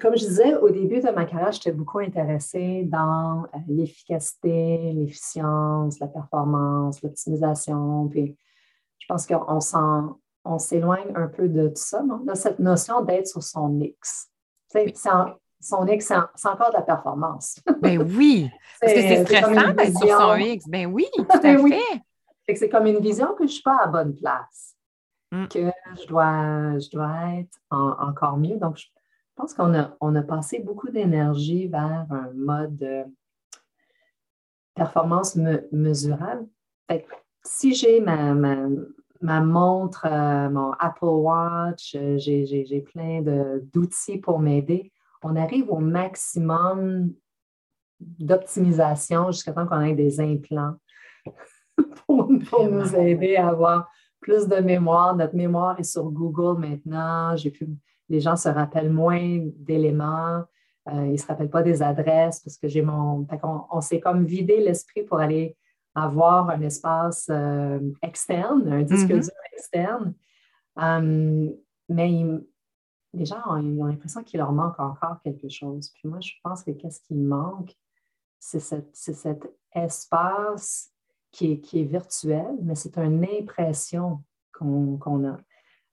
comme je disais, au début de ma carrière, j'étais beaucoup intéressée dans euh, l'efficacité, l'efficience, la performance, l'optimisation. Puis je pense qu'on on s'éloigne un peu de tout ça, de cette notion d'être sur son X. C'est son X, c'est encore de la performance. [laughs] ben oui, parce que c'est stressant d'être sur son X. Ben oui, [laughs] tout à ben fait. C'est comme une vision que je ne suis pas à bonne place, mm. que je dois, je dois être encore mieux. Donc, je pense qu'on a, on a passé beaucoup d'énergie vers un mode de performance mesurable. si j'ai ma, ma, montre, euh, mon Apple Watch, euh, j'ai plein d'outils pour m'aider on arrive au maximum d'optimisation jusqu'à temps qu'on ait des implants [laughs] pour, nous aider à avoir plus de mémoire. Notre mémoire est sur Google maintenant. les gens se rappellent moins d'éléments. Euh, ils ne se rappellent pas des adresses parce que j'ai mon. on, s'est comme vidé l'esprit pour aller avoir un espace euh, externe, un disque mm-hmm. dur externe. Hum, mais les gens ont, l'impression qu'il leur manque encore quelque chose. Puis moi, je pense que qu'est-ce qui manque, c'est cet espace qui est, qui est, virtuel, mais c'est une impression qu'on a.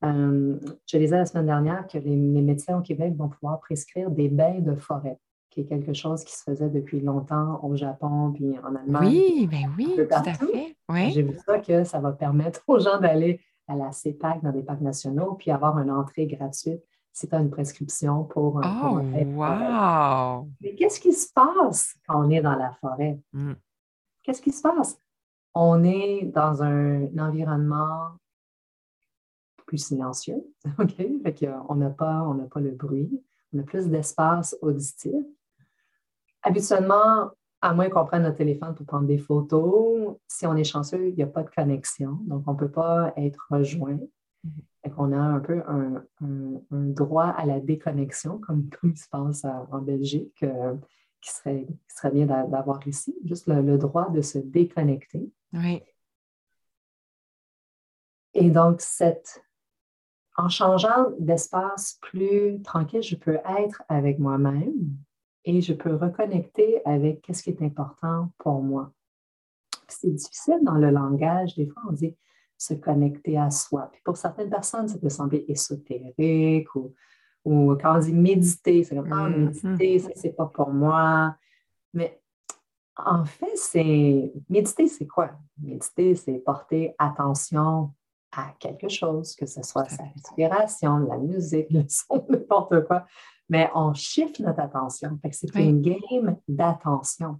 Euh, je disais la semaine dernière que les, médecins au Québec vont pouvoir prescrire des bains de forêt, qui est quelque chose qui se faisait depuis longtemps au Japon puis en Allemagne. Oui, bien oui, tout à fait. J'ai vu ça que ça va permettre aux gens d'aller à la CEPAC dans des parcs nationaux puis avoir une entrée gratuite c'est une prescription pour, oh, wow! Mais qu'est-ce qui se passe quand on est dans la forêt? Mm. Qu'est-ce qui se passe? On est dans un, environnement plus silencieux, [laughs] OK? on n'a pas, pas le bruit, on a plus d'espace auditif. Habituellement, à moins qu'on prenne notre téléphone pour prendre des photos, si on est chanceux, il n'y a pas de connexion, donc on ne peut pas être rejoint. On a un peu un, droit à la déconnexion, comme, [laughs] tout il se passe en Belgique, euh, qui, serait, serait bien d'avoir ici, juste le, droit de se déconnecter. Oui. Et donc, cette, en changeant d'espace plus tranquille, je peux être avec moi-même et je peux reconnecter avec ce qui est important pour moi. C'est difficile dans le langage. Des fois, on dit se connecter à soi. Puis pour certaines personnes, ça peut sembler ésotérique ou, ou quand on dit méditer, c'est comme ah, mm-hmm. méditer, ça, c'est pas pour moi. Mais en fait, c'est méditer, c'est quoi? Méditer, c'est porter attention à quelque chose, que ce soit sa respiration, la musique, [laughs] le son, n'importe quoi. Mais on chiffre notre attention. c'est une game d'attention.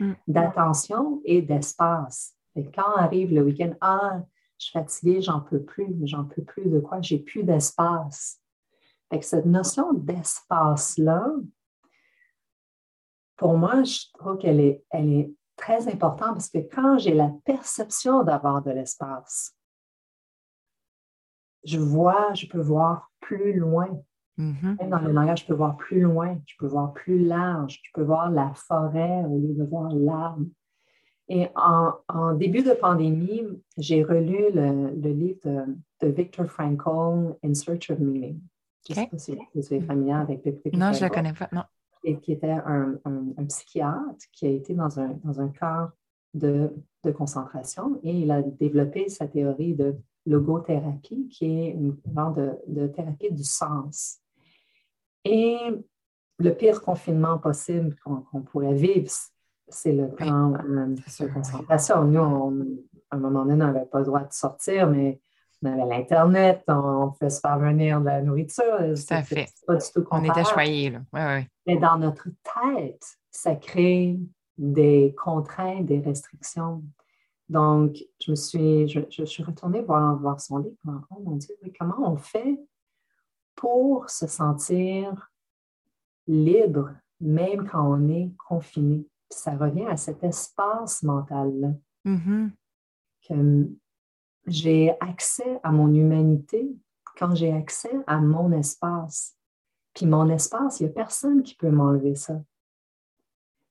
Mm. D'attention et d'espace. Et quand arrive le week-end, ah, je suis fatiguée, j'en peux plus, j'en peux plus de quoi, j'ai plus d'espace. cette notion d'espace-là, pour moi, je trouve qu'elle est, elle est très importante parce que quand j'ai la perception d'avoir de l'espace, je vois, je peux voir plus loin. Mm-hmm. Même dans le langage, je peux voir plus loin, je peux voir plus large, je peux voir la forêt au lieu de voir l'arbre. Et en, début de pandémie, j'ai relu le, livre de, Viktor Frankl, In Search of Meaning. Je ne sais pas si vous êtes familier avec Viktor Non, je ne le connais pas, non. Et qui était un, psychiatre qui a été dans un, dans un camp de, concentration et il a développé sa théorie de logothérapie, qui est une genre de, thérapie du sens. Et le pire confinement possible qu'on pourrait vivre, c'est le temps euh, de concentration. Nous, à un moment donné, on n'avait pas le droit de sortir, mais on avait l'Internet, on, fait se faire venir de la nourriture. Tout à fait. Pas du tout on était choyés, là. Oui, oui. Mais dans notre tête, ça crée des contraintes, des restrictions. Donc, je me suis, je, suis retournée voir, voir son livre. Oh mon Dieu, comment on fait pour se sentir libre, même quand on est confiné? Ça revient à cet espace mental-là. Mm-hmm. Que j'ai accès à mon humanité quand j'ai accès à mon espace. Puis mon espace, il n'y a personne qui peut m'enlever ça.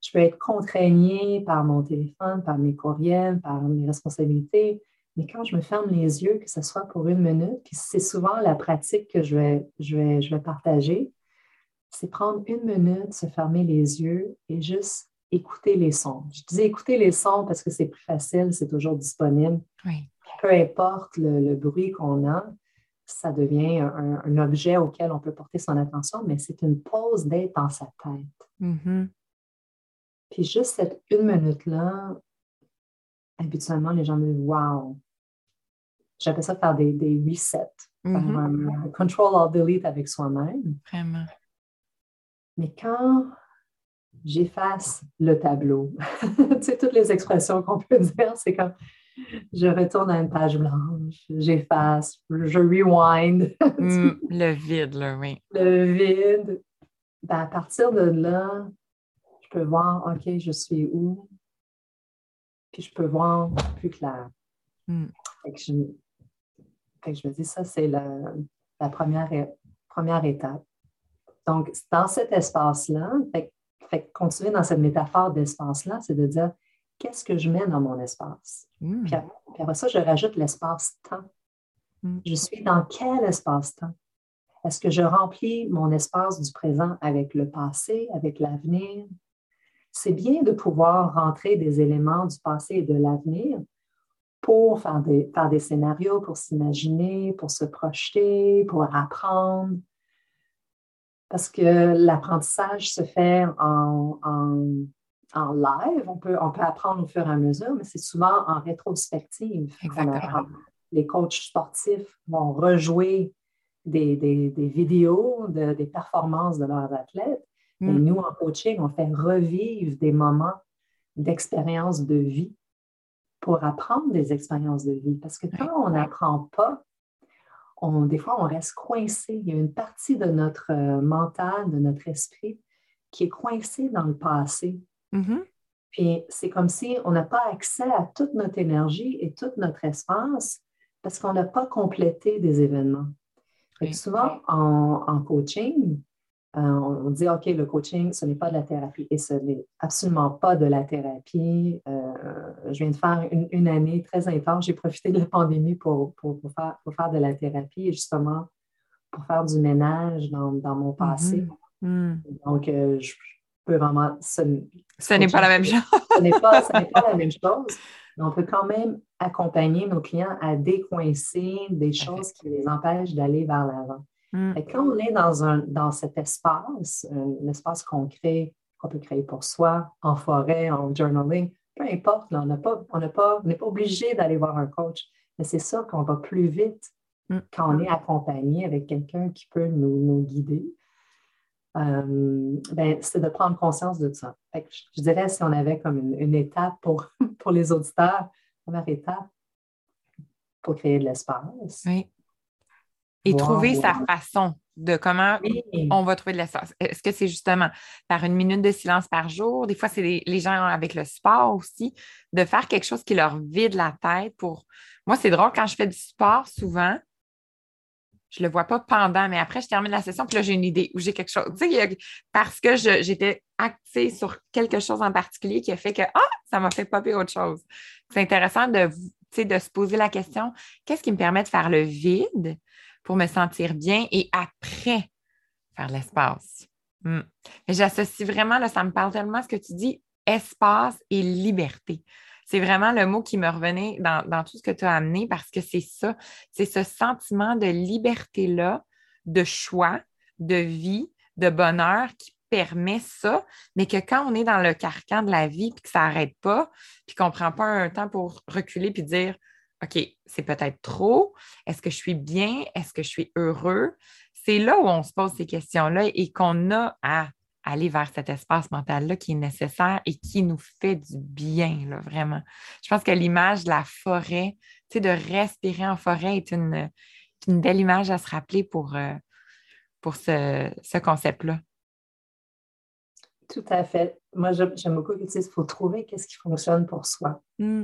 Je peux être contraignée par mon téléphone, par mes courriels, par mes responsabilités, mais quand je me ferme les yeux, que ce soit pour une minute, puis c'est souvent la pratique que je vais, je vais, je vais partager, c'est prendre une minute, se fermer les yeux et juste écouter les sons. Je disais écouter les sons parce que c'est plus facile, c'est toujours disponible. Peu importe le, bruit qu'on a, ça devient un, objet auquel on peut porter son attention, mais c'est une pause d'être dans sa tête. Mm-hmm. Puis juste cette une minute-là, habituellement, les gens me disent Wow! J'appelle ça faire des, des resets, mm-hmm. un control or delete avec soi-même. Vraiment. Mais quand j'efface le tableau. [laughs] tu sais, toutes les expressions qu'on peut dire, c'est comme je retourne à une page blanche, j'efface, je rewind. [laughs] Mm, le vide, là, oui. Le vide. Ben, à partir de là, je peux voir, OK, je suis où? Puis je peux voir plus clair. Mm. Fait, que je, je, me dis, ça, c'est la, la première, première étape. Donc, dans cet espace-là, fait continuer dans cette métaphore d'espace-là, c'est de dire qu'est-ce que je mets dans mon espace? Hmm. Puis, après, ça, je rajoute l'espace-temps. Hmm. Je suis dans quel espace-temps? Est-ce que je remplis mon espace du présent avec le passé, avec l'avenir? C'est bien de pouvoir rentrer des éléments du passé et de l'avenir pour faire des, faire des scénarios, pour s'imaginer, pour se projeter, pour apprendre, parce que l'apprentissage se fait en, live. On peut, on peut apprendre au fur et à mesure, mais c'est souvent en rétrospective. Les coachs sportifs vont rejouer des, vidéos des performances de leurs athlètes. Et mm. nous, en coaching, on fait revivre des moments d'expérience de vie pour apprendre des expériences de vie. Parce que quand on n'apprend pas, des fois, on reste coincé. Il y a une partie de notre euh, mental, de notre esprit, qui est coincée dans le passé. Mm-hmm. Puis c'est comme si on n'a pas accès à toute notre énergie et tout notre espace parce qu'on n'a pas complété des événements. Souvent, en, coaching, euh, on dit, OK, le coaching, ce n'est pas de la thérapie. Et ce n'est absolument pas de la thérapie. Euh, je viens de faire une, année très intense. J'ai profité de la pandémie pour, pour, faire, pour, faire, de la thérapie et justement pour faire du ménage dans, dans mon passé. Mm-hmm. Mm. Donc, euh, je peux vraiment... Ce, n'est pas la même chose. ce n'est pas, pas la [laughs] même chose. Mais on peut quand même accompagner nos clients à décoincer des choses qui les empêchent d'aller vers l'avant. Mm. quand on est dans, un, dans cet espace, un, espace qu'on crée, qu'on peut créer pour soi, en forêt, en journaling, peu importe, on n'est pas, on pas, pas obligé d'aller voir un coach, mais c'est ça qu'on va plus vite mm. quand on est accompagné avec quelqu'un qui peut nous, guider. Euh, ben, c'est de prendre conscience de ça. je, dirais, si on avait comme une, étape pour, [laughs] pour les auditeurs, première étape pour créer de l'espace. Oui et trouver sa façon de comment on va trouver de l'espace. Est-ce que c'est justement par une minute de silence par jour? Des fois, c'est les, gens avec le sport aussi, de faire quelque chose qui leur vide la tête pour. Moi, c'est drôle quand je fais du sport, souvent, je ne le vois pas pendant, mais après, je termine la session, puis là, j'ai une idée ou j'ai quelque chose. Tu sais, parce que j'étais axée sur quelque chose en particulier qui a fait que, ah, ça m'a fait popper autre chose. C'est intéressant de, de se poser la question, qu'est-ce qui me permet de faire le vide? Pour me sentir bien et après faire l'espace. Hmm. J'associe vraiment, là, ça me parle tellement ce que tu dis, espace et liberté. C'est vraiment le mot qui me revenait dans, tout ce que tu as amené parce que c'est ça, c'est ce sentiment de liberté-là, de choix, de vie, de bonheur qui permet ça, mais que quand on est dans le carcan de la vie puis que ça n'arrête pas, puis qu'on ne prend pas un temps pour reculer puis dire OK, c'est peut-être trop, est-ce que je suis bien, est-ce que je suis heureux? C'est là où on se pose ces questions-là et qu'on a à aller vers cet espace mental-là qui est nécessaire et qui nous fait du bien, là, vraiment. Je pense que l'image de la forêt, tu sais, de respirer en forêt est une, une belle image à se rappeler pour, euh, pour ce, ce concept-là. Tout à fait. Moi, j'aime beaucoup que tu dises qu'il faut trouver qu'est-ce qui fonctionne pour soi. Mmh.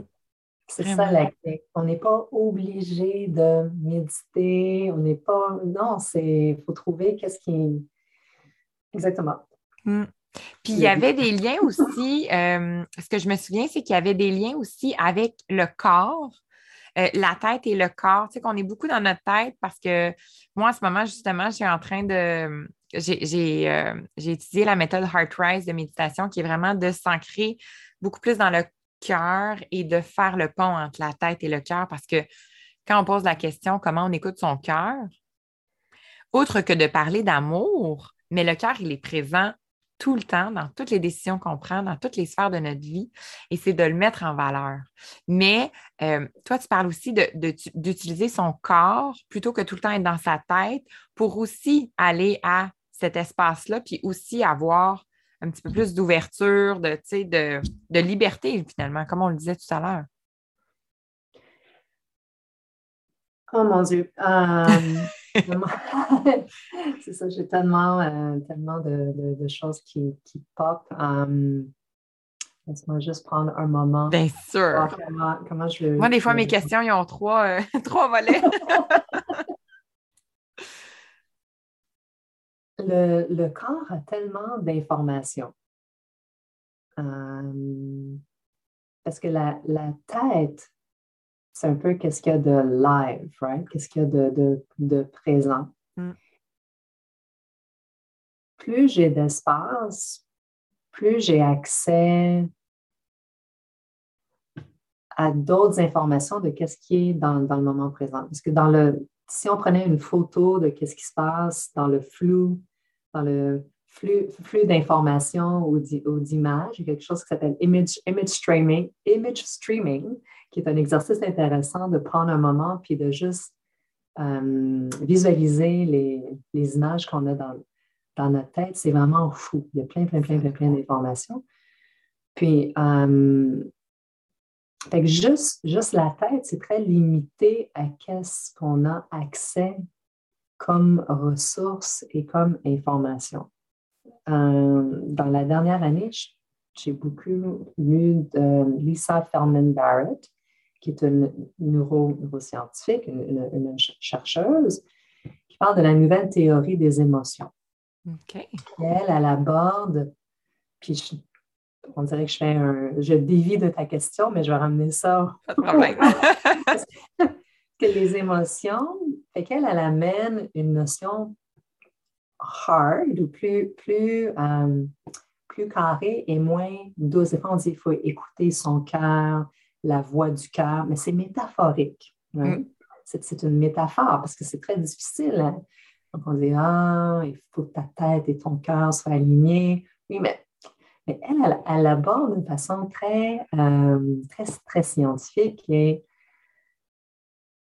C'est ça la clé. On n'est pas obligé de méditer, on n'est pas. Non, c'est. Il faut trouver qu'est-ce qui. Exactement. Mmh. Puis il y avait des liens [laughs] aussi, euh, ce que je me souviens, c'est qu'il y avait des liens aussi avec le corps, euh, la tête et le corps. Tu sais, qu'on est beaucoup dans notre tête parce que moi, en ce moment, justement, je suis en train de, euh, j'ai étudié la méthode Heart Rise de méditation qui est vraiment de s'ancrer beaucoup plus dans le cœur et de faire le pont entre la tête et le cœur parce que quand on pose la question comment on écoute son cœur, outre que de parler d'amour, mais le cœur, il est présent tout le temps, dans toutes les décisions qu'on prend, dans toutes les sphères de notre vie, et c'est de le mettre en valeur. Mais euh, toi, tu parles aussi d'utiliser son corps plutôt que tout le temps être dans sa tête pour aussi aller à cet espace-là, puis aussi avoir un petit peu plus d'ouverture, de, de, de liberté, finalement, comme on le disait tout à l'heure. Oh mon Dieu. [laughs] Euh, [laughs] c'est ça, j'ai tellement, euh, tellement de, choses qui, qui pop. Euh, laisse-moi juste prendre un moment. Bien sûr. Comment, je Moi, des fois, mes questions, ils ont trois, [laughs] trois volets. Le, corps a tellement d'informations. Euh, parce que la, tête, c'est un peu qu'est-ce qu'il y a de live, right? Qu'est-ce qu'il y a de, présent. Mm. Plus j'ai d'espace, plus j'ai accès à d'autres informations de qu'est-ce qui est dans, dans, le moment présent. Parce que dans le, si on prenait une photo de qu'est-ce qui se passe dans le flou, dans le flux, flux d'informations ou d'images. Il y a quelque chose qui s'appelle image, image, streaming, image streaming, qui est un exercice intéressant de prendre un moment puis de juste euh, visualiser les, images qu'on a dans, dans, notre tête. C'est vraiment fou. Il y a plein, plein, plein, plein, plein d'informations. Puis, euh, juste, juste la tête, c'est très limité à qu'est-ce qu'on a accès comme ressources et comme information. Euh, dans la dernière année, j'ai beaucoup lu de Lisa Feldman Barrett, qui est une neuro, neuroscientifique, une, chercheuse, qui parle de la nouvelle théorie des émotions. Elle, elle aborde, puis on dirait que je fais un, je dévie de ta question, mais je vais ramener ça. Problème. [laughs] que les émotions, fait qu'elle, elle amène une notion hard ou plus, plus, euh, plus carrée et moins douce. Des fois, on dit qu'il faut écouter son cœur, la voix du cœur, mais c'est métaphorique. Mm. C'est une métaphore parce que c'est très difficile. Hein. Donc, on dit, ah, il faut que ta tête et ton cœur soient alignés. Oui, mais, elle, elle, elle aborde d'une façon très, euh, très, très scientifique et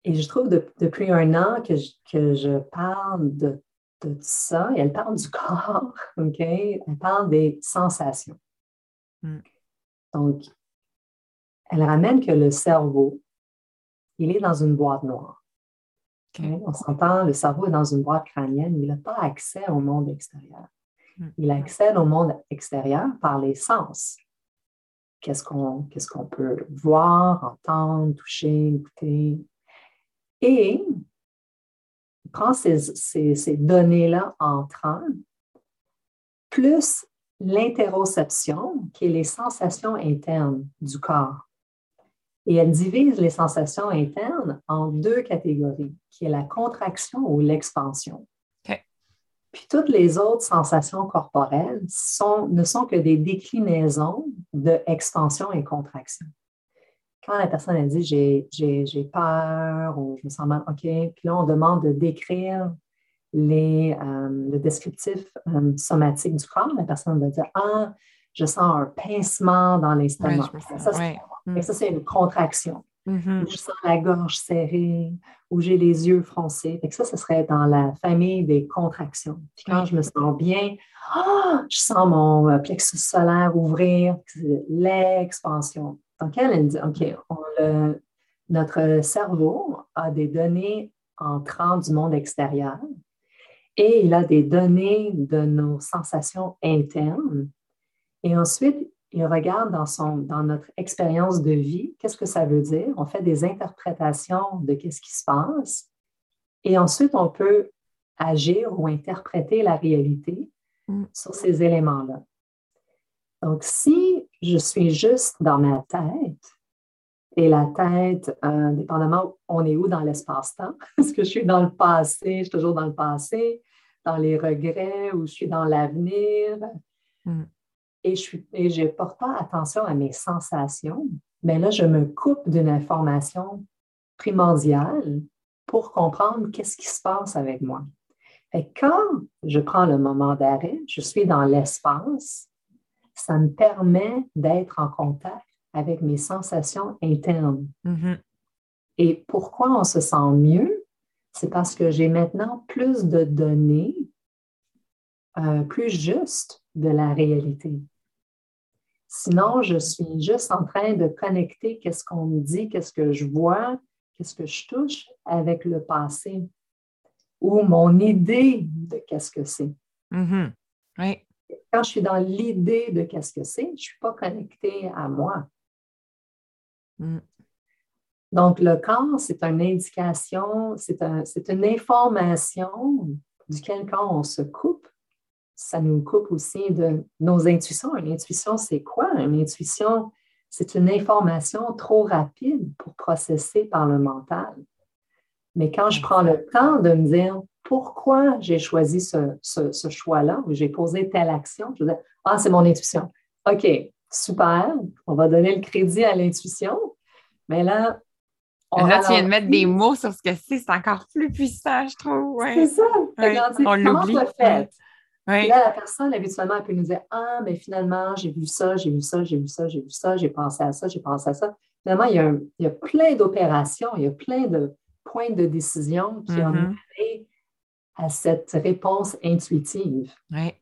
et je trouve depuis un an que je, que je parle de, de, ça, et elle parle du corps, [laughs] OK? Elle parle des sensations. Mm. Donc, elle ramène que le cerveau, il est dans une boîte noire. On s'entend, le cerveau est dans une boîte crânienne, il n'a pas accès au monde extérieur. Mm. Il accède au monde extérieur par les sens. Qu'est-ce qu'on qu'est-ce qu'on peut voir, entendre, toucher, écouter, et prend ces, données-là entrant, plus l'interoception, qui est les sensations internes du corps. Et elle divise les sensations internes en deux catégories, qui est la contraction ou l'expansion. Puis toutes les autres sensations corporelles ne sont que des déclinaisons de expansion et contraction. Quand la personne a dit j'ai peur ou je me sens mal, OK, puis là, on demande de décrire les, euh, le descriptif euh, somatique du corps, la personne va dire Ah, je sens un pincement dans l'estomac. Mm. ça, c'est une contraction. Mm-hmm. Je sens la gorge serrée ou j'ai les yeux froncés. ça, ce serait dans la famille des contractions. Puis quand je me sens bien, ah, je sens mon euh, plexus solaire ouvrir, l'expansion. Donc, elle, dit OK, notre cerveau a des données entrant du monde extérieur et il a des données de nos sensations internes. Et ensuite, il regarde dans, son, dans notre expérience de vie, qu'est-ce que ça veut dire? On fait des interprétations de qu'est-ce qui se passe. Et ensuite, on peut agir ou interpréter la réalité mm. sur ces éléments-là. Donc, si je suis juste dans ma tête, et la tête, euh, dépendamment, on est où dans l'espace-temps? [laughs] Est-ce que je suis dans le passé, je suis toujours dans le passé, dans les regrets ou je suis dans l'avenir? Mm. Et je ne porte pas attention à mes sensations, mais là, je me coupe d'une information primordiale pour comprendre qu'est-ce qui se passe avec moi. Et quand je prends le moment d'arrêt, je suis dans l'espace, ça me permet d'être en contact avec mes sensations internes. Mm-hmm. Et pourquoi on se sent mieux? C'est parce que j'ai maintenant plus de données euh, plus justes de la réalité. Sinon, je suis juste en train de connecter qu'est-ce qu'on me dit, qu'est-ce que je vois, qu'est-ce que je touche avec le passé ou mon idée de qu'est-ce que c'est. Mm-hmm. oui. Quand je suis dans l'idée de qu'est-ce que c'est, je ne suis pas connectée à moi. Mm. Donc, le corps, c'est une indication, c'est une information duquel quand on se coupe, ça nous coupe aussi de nos intuitions. Une intuition, c'est quoi? Une intuition, c'est une information trop rapide pour processer par le mental. Mais quand je prends le temps de me dire pourquoi j'ai choisi ce, choix-là, ou j'ai posé telle action, je dire, ah, c'est mon intuition. OK, super, on va donner le crédit à l'intuition. Mais là, on là, tu viens de mettre des mots sur ce que c'est, c'est encore plus puissant, je trouve. C'est ça. on l'oublie. Là, la personne, habituellement, elle peut nous dire Ah, mais finalement, j'ai vu ça, j'ai vu ça, j'ai vu ça, j'ai vu ça, j'ai pensé à ça, j'ai pensé à ça. Finalement, il y a, il y a plein d'opérations, il y a plein de points de décision qui ont mm-hmm. À cette réponse intuitive. Oui.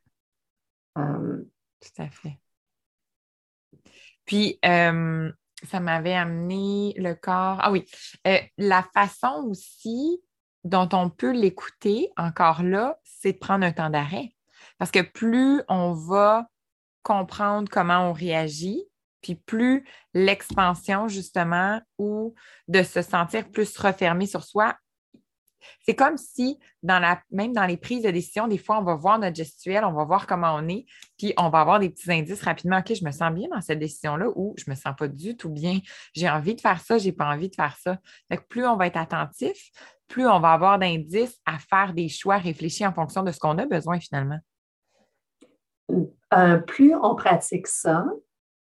Euh, Tout à fait. Puis, euh, ça m'avait amené le corps. Ah oui, euh, la façon aussi dont on peut l'écouter, encore là, c'est de prendre un temps d'arrêt. Parce que plus on va comprendre comment on réagit, puis plus l'expansion, justement, ou de se sentir plus refermé sur soi, c'est comme si, dans la, même dans les prises de décision, des fois, on va voir notre gestuelle, on va voir comment on est, puis on va avoir des petits indices rapidement. OK, je me sens bien dans cette décision-là ou je ne me sens pas du tout bien. J'ai envie de faire ça, je n'ai pas envie de faire ça. plus on va être attentif, plus on va avoir d'indices à faire des choix réfléchis en fonction de ce qu'on a besoin finalement. Euh, plus on pratique ça,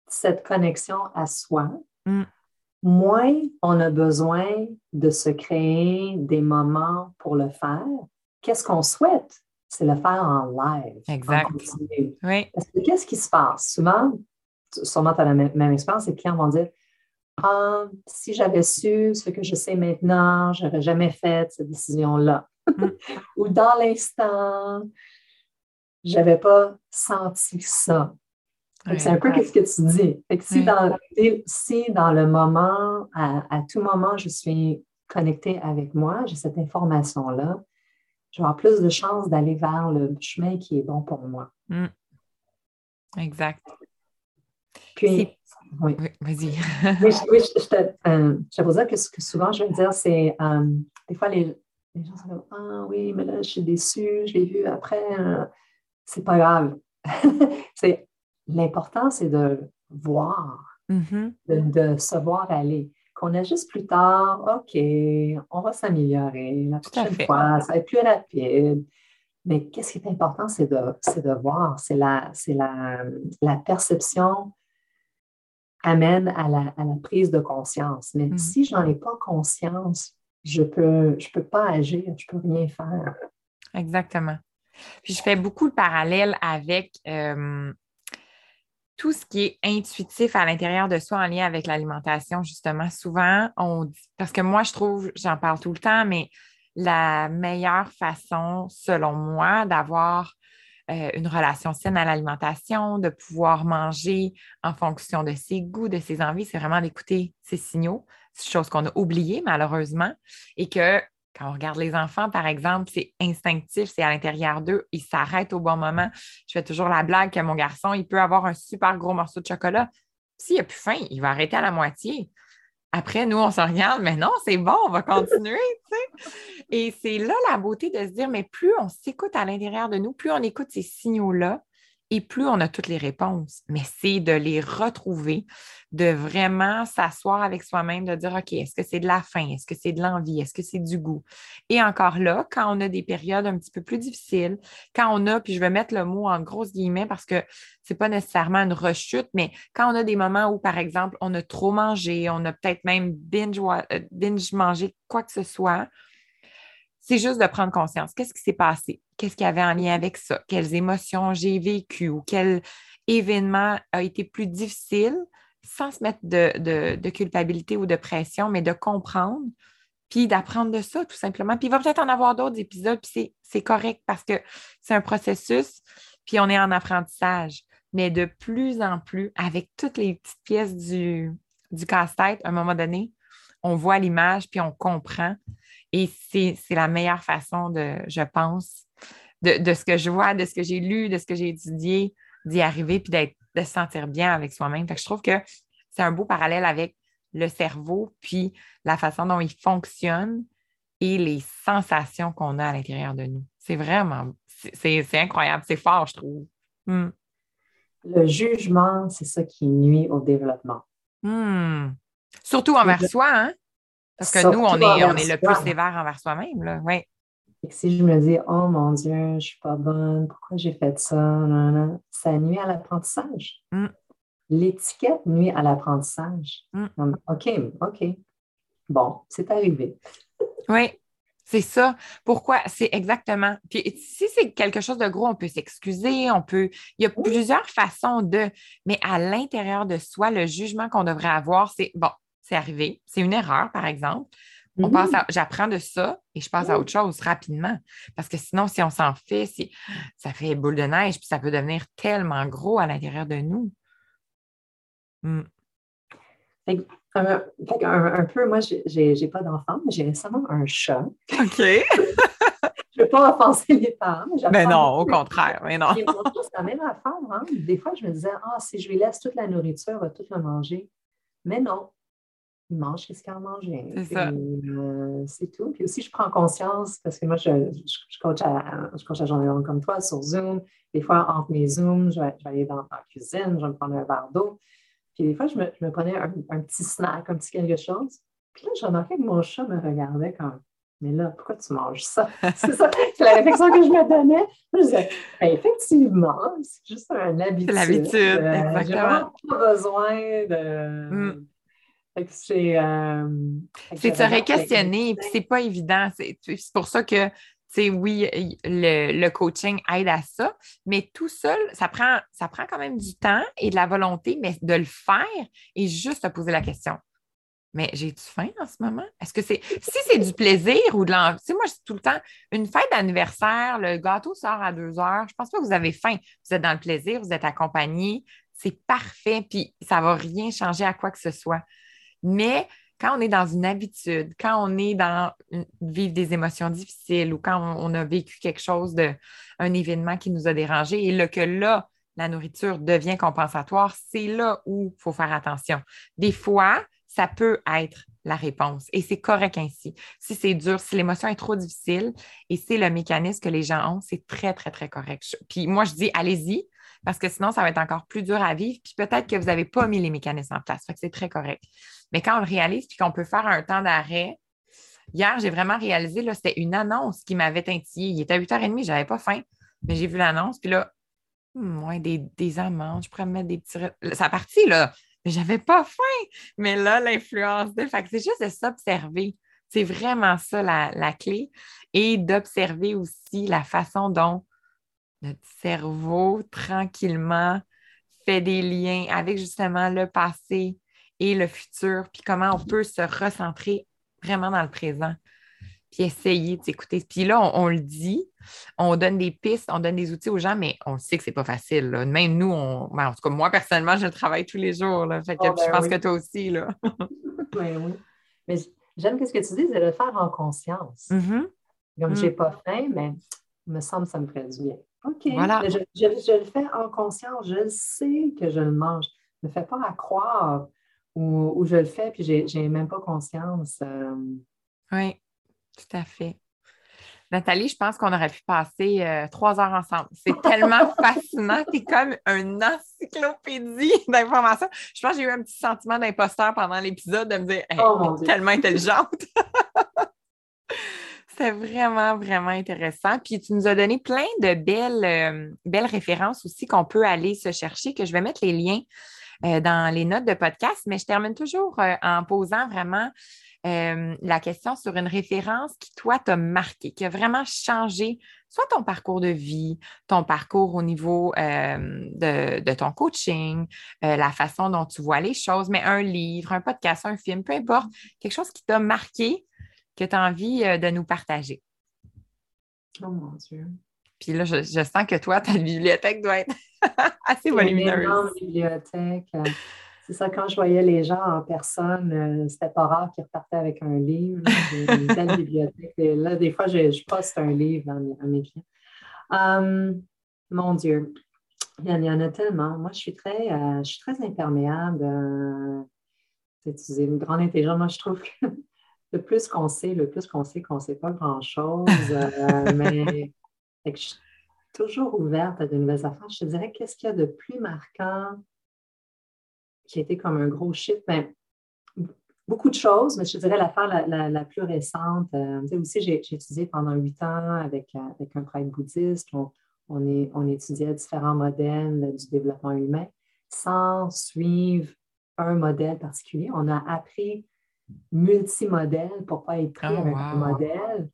cette connexion à soi, mm. Moins on a besoin de se créer des moments pour le faire. Qu'est-ce qu'on souhaite? C'est le faire en live. Exact. Parce que qu'est-ce qui se passe? Souvent, sûrement tu as la même, expérience, les clients vont dire ah, si j'avais su ce que je sais maintenant, je n'aurais jamais fait cette décision-là. Mm. [laughs] Ou dans l'instant, j'avais pas senti ça. C'est un peu ce que tu dis. si, dans, le moment, à, tout moment, je suis connectée avec moi, j'ai cette information-là, je vais avoir plus de chances d'aller vers le chemin qui est bon pour moi. Mm. Exact. Puis, oui. Vas-y. [laughs] oui, je, te, euh, dire que ce que souvent je vais dire, c'est euh, des fois les, gens se disent Ah oui, mais là, je suis déçue, je l'ai vu après. Euh, c'est pas grave. [laughs] c'est, l'important, c'est de voir, mm-hmm. de, se voir aller. Qu'on a juste plus tard, OK, on va s'améliorer. La prochaine fois, ça va être plus rapide. Mais qu'est-ce qui est important, c'est de, de voir. C'est la, c'est la, la perception amène à la, prise de conscience. Mais mm. si je n'en ai pas conscience, je peux, je peux pas agir, je peux rien faire. Exactement. Puis je fais beaucoup de parallèles avec euh, tout ce qui est intuitif à l'intérieur de soi en lien avec l'alimentation, justement. Souvent, on parce que moi, je trouve, j'en parle tout le temps, mais la meilleure façon, selon moi, d'avoir euh, une relation saine à l'alimentation, de pouvoir manger en fonction de ses goûts, de ses envies, c'est vraiment d'écouter ses signaux, chose qu'on a oubliée malheureusement, et que quand on regarde les enfants, par exemple, c'est instinctif, c'est à l'intérieur d'eux, ils s'arrêtent au bon moment. Je fais toujours la blague que mon garçon, il peut avoir un super gros morceau de chocolat. S'il n'a plus faim, il va arrêter à la moitié. Après, nous, on se regarde, mais non, c'est bon, on va continuer. [laughs] Et c'est là la beauté de se dire, mais plus on s'écoute à l'intérieur de nous, plus on écoute ces signaux-là, et plus on a toutes les réponses. Mais c'est de les retrouver, de vraiment s'asseoir avec soi-même, de dire, OK, est-ce que c'est de la faim? Est-ce que c'est de l'envie? Est-ce que c'est du goût? Et encore là, quand on a des périodes un petit peu plus difficiles, quand on a, puis je vais mettre le mot en grosses guillemets parce que ce n'est pas nécessairement une rechute, mais quand on a des moments où, par exemple, on a trop mangé, on a peut-être même binge, euh, binge mangé quoi que ce soit, c'est juste de prendre conscience. Qu'est-ce qui s'est passé? Qu'est-ce qu'il y avait en lien avec ça? Quelles émotions j'ai vécues ou quel événement a été plus difficile? Sans se mettre de, culpabilité ou de pression, mais de comprendre, puis d'apprendre de ça tout simplement. Puis il va peut-être en avoir d'autres épisodes, puis c'est correct parce que c'est un processus, puis on est en apprentissage. Mais de plus en plus, avec toutes les petites pièces du, du casse-tête, à un moment donné, on voit l'image, puis on comprend. Et c'est la meilleure façon de, je pense, de, ce que je vois, de ce que j'ai lu, de ce que j'ai étudié, d'y arriver, puis de se sentir bien avec soi-même. je trouve que c'est un beau parallèle avec le cerveau, puis la façon dont il fonctionne et les sensations qu'on a à l'intérieur de nous. C'est vraiment, c'est incroyable, c'est fort, je trouve. Hmm. Le jugement, c'est ça qui nuit au développement. Hmm. Surtout envers soi, hein? Parce que nous, on est, on est le plus sévère envers soi-même. Là. si je me dis, oh mon Dieu, je ne suis pas bonne, pourquoi j'ai fait ça, ça nuit à l'apprentissage. Mm. L'étiquette nuit à l'apprentissage. Mm. OK, OK. Bon, c'est arrivé. [laughs] oui, c'est ça. Pourquoi? C'est exactement. Puis si c'est quelque chose de gros, on peut s'excuser, on peut. Il y a plusieurs façons de. Mais à l'intérieur de soi, le jugement qu'on devrait avoir, c'est bon, c'est arrivé, c'est une erreur, par exemple. On passe mm-hmm. j'apprends de ça et je passe à autre chose rapidement. Parce que sinon, si on s'en fait, ça fait boule de neige, puis ça peut devenir tellement gros à l'intérieur de nous. Mm. un, peu, moi, j'ai pas d'enfant, mais j'ai récemment un chat. OK. [laughs] je ne veux pas offenser les parents. Mais, non, au contraire. Mais non. c'est la même affaire. Hein. Des fois, je me disais, ah, si je lui laisse toute la nourriture, il va tout le manger. Mais non, il mange ce qu'il a mangé. Euh, c'est tout. Puis aussi, je prends conscience parce que moi, je, je, coach, à, je coach à journée comme toi sur Zoom. Des fois, entre mes Zooms, je vais, aller dans, la cuisine, je vais me prendre un verre d'eau. Puis des fois, je me, je me prenais un, petit snack, un petit quelque chose. Puis là, j'ai remarqué que mon chat me regardait comme Mais là, pourquoi tu manges ça? [laughs] c'est ça, c'est la réflexion que je me donnais. Je disais ben, Effectivement, c'est juste un habitude. C'est l'habitude, euh, exactement. J'ai vraiment pas besoin de. Mm. Euh, c'est de se réquestionner, puis c'est pas évident. C'est pour ça que, tu oui, le, coaching aide à ça, mais tout seul, ça prend, ça prend quand même du temps et de la volonté, mais de le faire et juste de poser la question. Mais j'ai-tu faim en ce moment? Est-ce que c'est. Si c'est du plaisir ou de l'envie. Tu sais, moi, je dis tout le temps, une fête d'anniversaire, le gâteau sort à deux heures, je pense pas que vous avez faim. Vous êtes dans le plaisir, vous êtes accompagné, c'est parfait, puis ça va rien changer à quoi que ce soit. Mais quand on est dans une habitude, quand on est dans vivre des émotions difficiles ou quand on, a vécu quelque chose de un événement qui nous a dérangé et là, que là, la nourriture devient compensatoire, c'est là où il faut faire attention. Des fois, ça peut être la réponse et c'est correct ainsi. Si c'est dur, si l'émotion est trop difficile et c'est le mécanisme que les gens ont, c'est très, très, très correct. Puis moi, je dis, allez-y, parce que sinon, ça va être encore plus dur à vivre. Puis peut-être que vous n'avez pas mis les mécanismes en place. Fait que c'est très correct. Mais quand on le réalise, puis qu'on peut faire un temps d'arrêt, hier, j'ai vraiment réalisé, c'était une annonce qui m'avait tintillé. Il était à 8h30, je n'avais pas faim, mais j'ai vu l'annonce, puis là, hmm, des, amandes, je pourrais me mettre des petits. Ça a parti, là. j'avais pas faim. Mais là, l'influence de. Fait c'est juste de s'observer. C'est vraiment ça la, la clé. Et d'observer aussi la façon dont notre cerveau, tranquillement, fait des liens avec justement le passé et le futur, puis comment on peut se recentrer vraiment dans le présent, puis essayer d'écouter. Puis là, on, le dit, on donne des pistes, on donne des outils aux gens, mais on sait que c'est pas facile. Même nous, on, ben, en tout cas, moi, personnellement, je le travaille tous les jours. Là, fait que, oh, je ben pense que toi aussi. Là. [laughs] oui, oui. Mais j'aime ce que tu dis, c'est de le faire en conscience. Mm-hmm. Comme je n'ai mm. pas faim, mais il me semble que ça me ferait du bien. OK. Voilà. Je, le fais en conscience. Je sais que je le mange. Ne me fais pas à croire où, je le fais, puis je n'ai même pas conscience. Euh. Oui, tout à fait. Nathalie, je pense qu'on aurait pu passer euh, trois heures ensemble. C'est tellement [laughs] fascinant. Tu es comme une encyclopédie [laughs] d'informations. Je pense que j'ai eu un petit sentiment d'imposteur pendant l'épisode de me dire oh, tellement intelligente. [laughs] C'est vraiment, vraiment intéressant. Puis tu nous as donné plein de belles, euh, belles références aussi qu'on peut aller se chercher, que je vais mettre les liens euh, dans les notes de podcast, mais je termine toujours euh, en posant vraiment la question sur une référence qui, toi, t'a marqué, qui a vraiment changé soit ton parcours de vie, ton parcours au niveau de, de, ton coaching, la façon dont tu vois les choses, mais un livre, un podcast, un film, peu importe, quelque chose qui t'a marqué que tu as envie euh, de nous partager? Oh mon Dieu. Puis là, je, sens que toi, ta bibliothèque doit être [laughs] assez volumineuse. Une bibliothèque. Euh, c'est ça, quand je voyais les gens en personne, euh, c'était pas rare qu'ils repartaient avec un livre, une [laughs] belle bibliothèque. là, des fois, je, poste un livre à, mes clients. Hum, mon Dieu, il y, en, a tellement. Moi, je suis très, je suis très imperméable. c'est une grande intelligence. Moi, je trouve que le plus qu'on sait, le plus qu'on sait qu'on ne sait pas grand-chose. Euh, [laughs] mais je suis toujours ouverte à de nouvelles affaires. Je te dirais, qu'est-ce qu'il y a de plus marquant qui a été comme un gros shit? Ben, beaucoup de choses, mais je te dirais l'affaire la, plus récente. Euh, aussi, j'ai étudié pendant huit ans avec, avec un prêtre bouddhiste. On, on, on étudiait différents modèles du développement humain sans suivre un modèle particulier. On a appris multimodèle pour pas être pris oh, avec un modèle.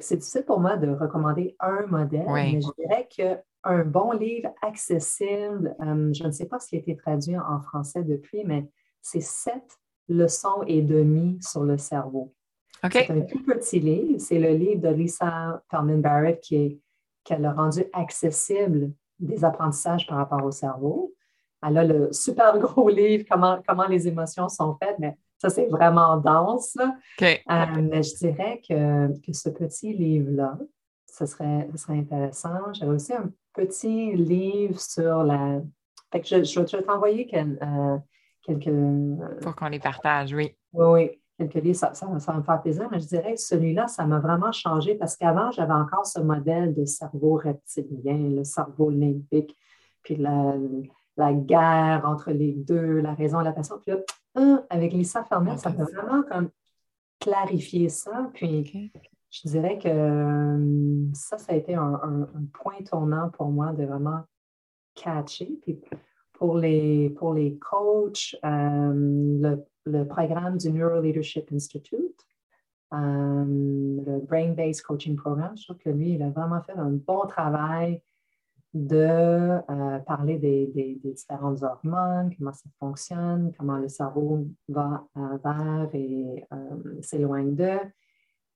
c'est difficile pour moi de recommander un modèle, mais je dirais qu'un bon livre accessible, euh, je ne sais pas s'il a été traduit en français depuis, mais c'est sept leçons et demie sur le cerveau. C'est un tout petit livre. C'est le livre de Lisa Feldman Barrett qui, est, qu'elle a rendu accessible des apprentissages par rapport au cerveau. Elle a le super [laughs] gros livre, comment, comment les émotions sont faites, mais ça, c'est vraiment dense. Euh, mais je dirais que, que ce petit livre-là, ce serait, serait intéressant. J'avais aussi un petit livre sur la. Fait que je, je, vais t'envoyer euh, quelques. Pour qu'on les partage, oui. Oui, oui. Quelques livres, ça, ça, me faire plaisir, mais je dirais que celui-là, ça m'a vraiment changé parce qu'avant, j'avais encore ce modèle de cerveau reptilien, le cerveau limbique, puis la, la guerre entre les deux, la raison et la passion. Puis là, avec Lisa Fernet, ça peut vraiment comme clarifier ça. Puis je dirais que euh, ça, ça a été un, point tournant pour moi de vraiment catcher. Puis pour les, pour les coachs, euh, le, programme du Neuro Leadership Institute, euh, le Brain-Based Coaching Program, je trouve que lui, il a vraiment fait un bon travail de euh, parler des, différentes hormones, comment ça fonctionne, comment le cerveau va vers et euh, s'éloigne d'eux.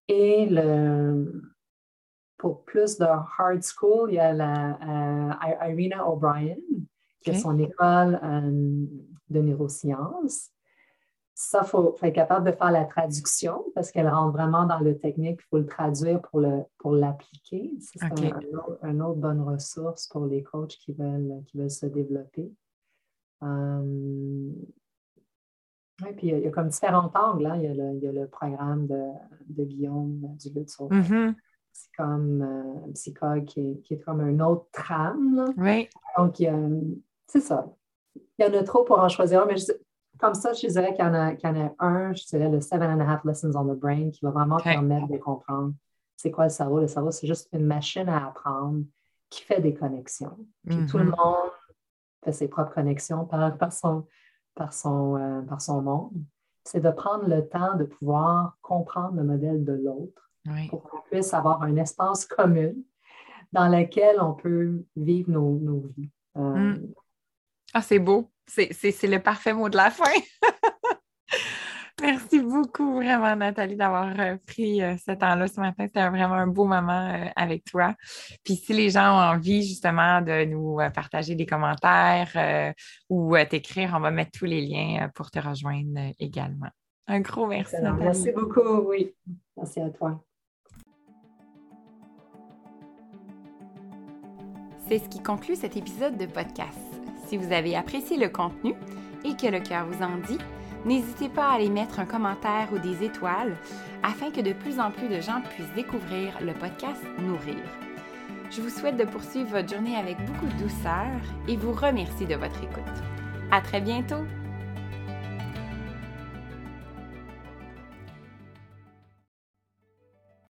Et le, pour plus de hard school, il y a la, euh, Irina O'Brien, qui a son école de neurosciences ça, il faut, être capable de faire la traduction parce qu'elle rentre vraiment dans le technique. Il faut le traduire pour, le, pour l'appliquer. C'est une autre bonne ressource pour les coachs qui veulent, qui veulent se développer. Euh, puis il y, a, comme différents angles. Hein. Il, y a le, il, y a le, programme de, de Guillaume du sur mm-hmm. C'est comme un euh, psychologue qui est, qui est, comme un autre trame. Oui. Donc, c'est ça. Il y en a trop pour en choisir mais je, comme ça, je dirais qu'il y, en a, y en a un, je dirais le Seven and a Half Lessons on the Brain, qui va vraiment permettre de comprendre c'est quoi le cerveau. Le cerveau, c'est juste une machine à apprendre qui fait des connexions. Puis tout le mm-hmm. monde fait ses propres connexions par, son, par son, par son monde, c'est de prendre le temps de pouvoir comprendre le modèle de l'autre pour qu'on puisse avoir un espace commun dans lequel on peut vivre nos, vies. Mm. Ah, c'est beau. C'est le parfait mot de la fin. [laughs] Merci beaucoup, vraiment, Nathalie, d'avoir euh, pris euh, ce temps-là ce matin. C'était vraiment un beau moment euh, avec toi. Puis si les gens ont envie justement de nous partager des commentaires ou t'écrire, on va mettre tous les liens pour te rejoindre également. Un gros merci. Merci beaucoup, oui. Merci à toi. C'est ce qui conclut cet épisode de podcast. Si vous avez apprécié le contenu et que le cœur vous en dit, N'hésitez pas à aller mettre un commentaire ou des étoiles afin que de plus en plus de gens puissent découvrir le podcast Nourrir. Je vous souhaite de poursuivre votre journée avec beaucoup de douceur et vous remercie de votre écoute. À très bientôt!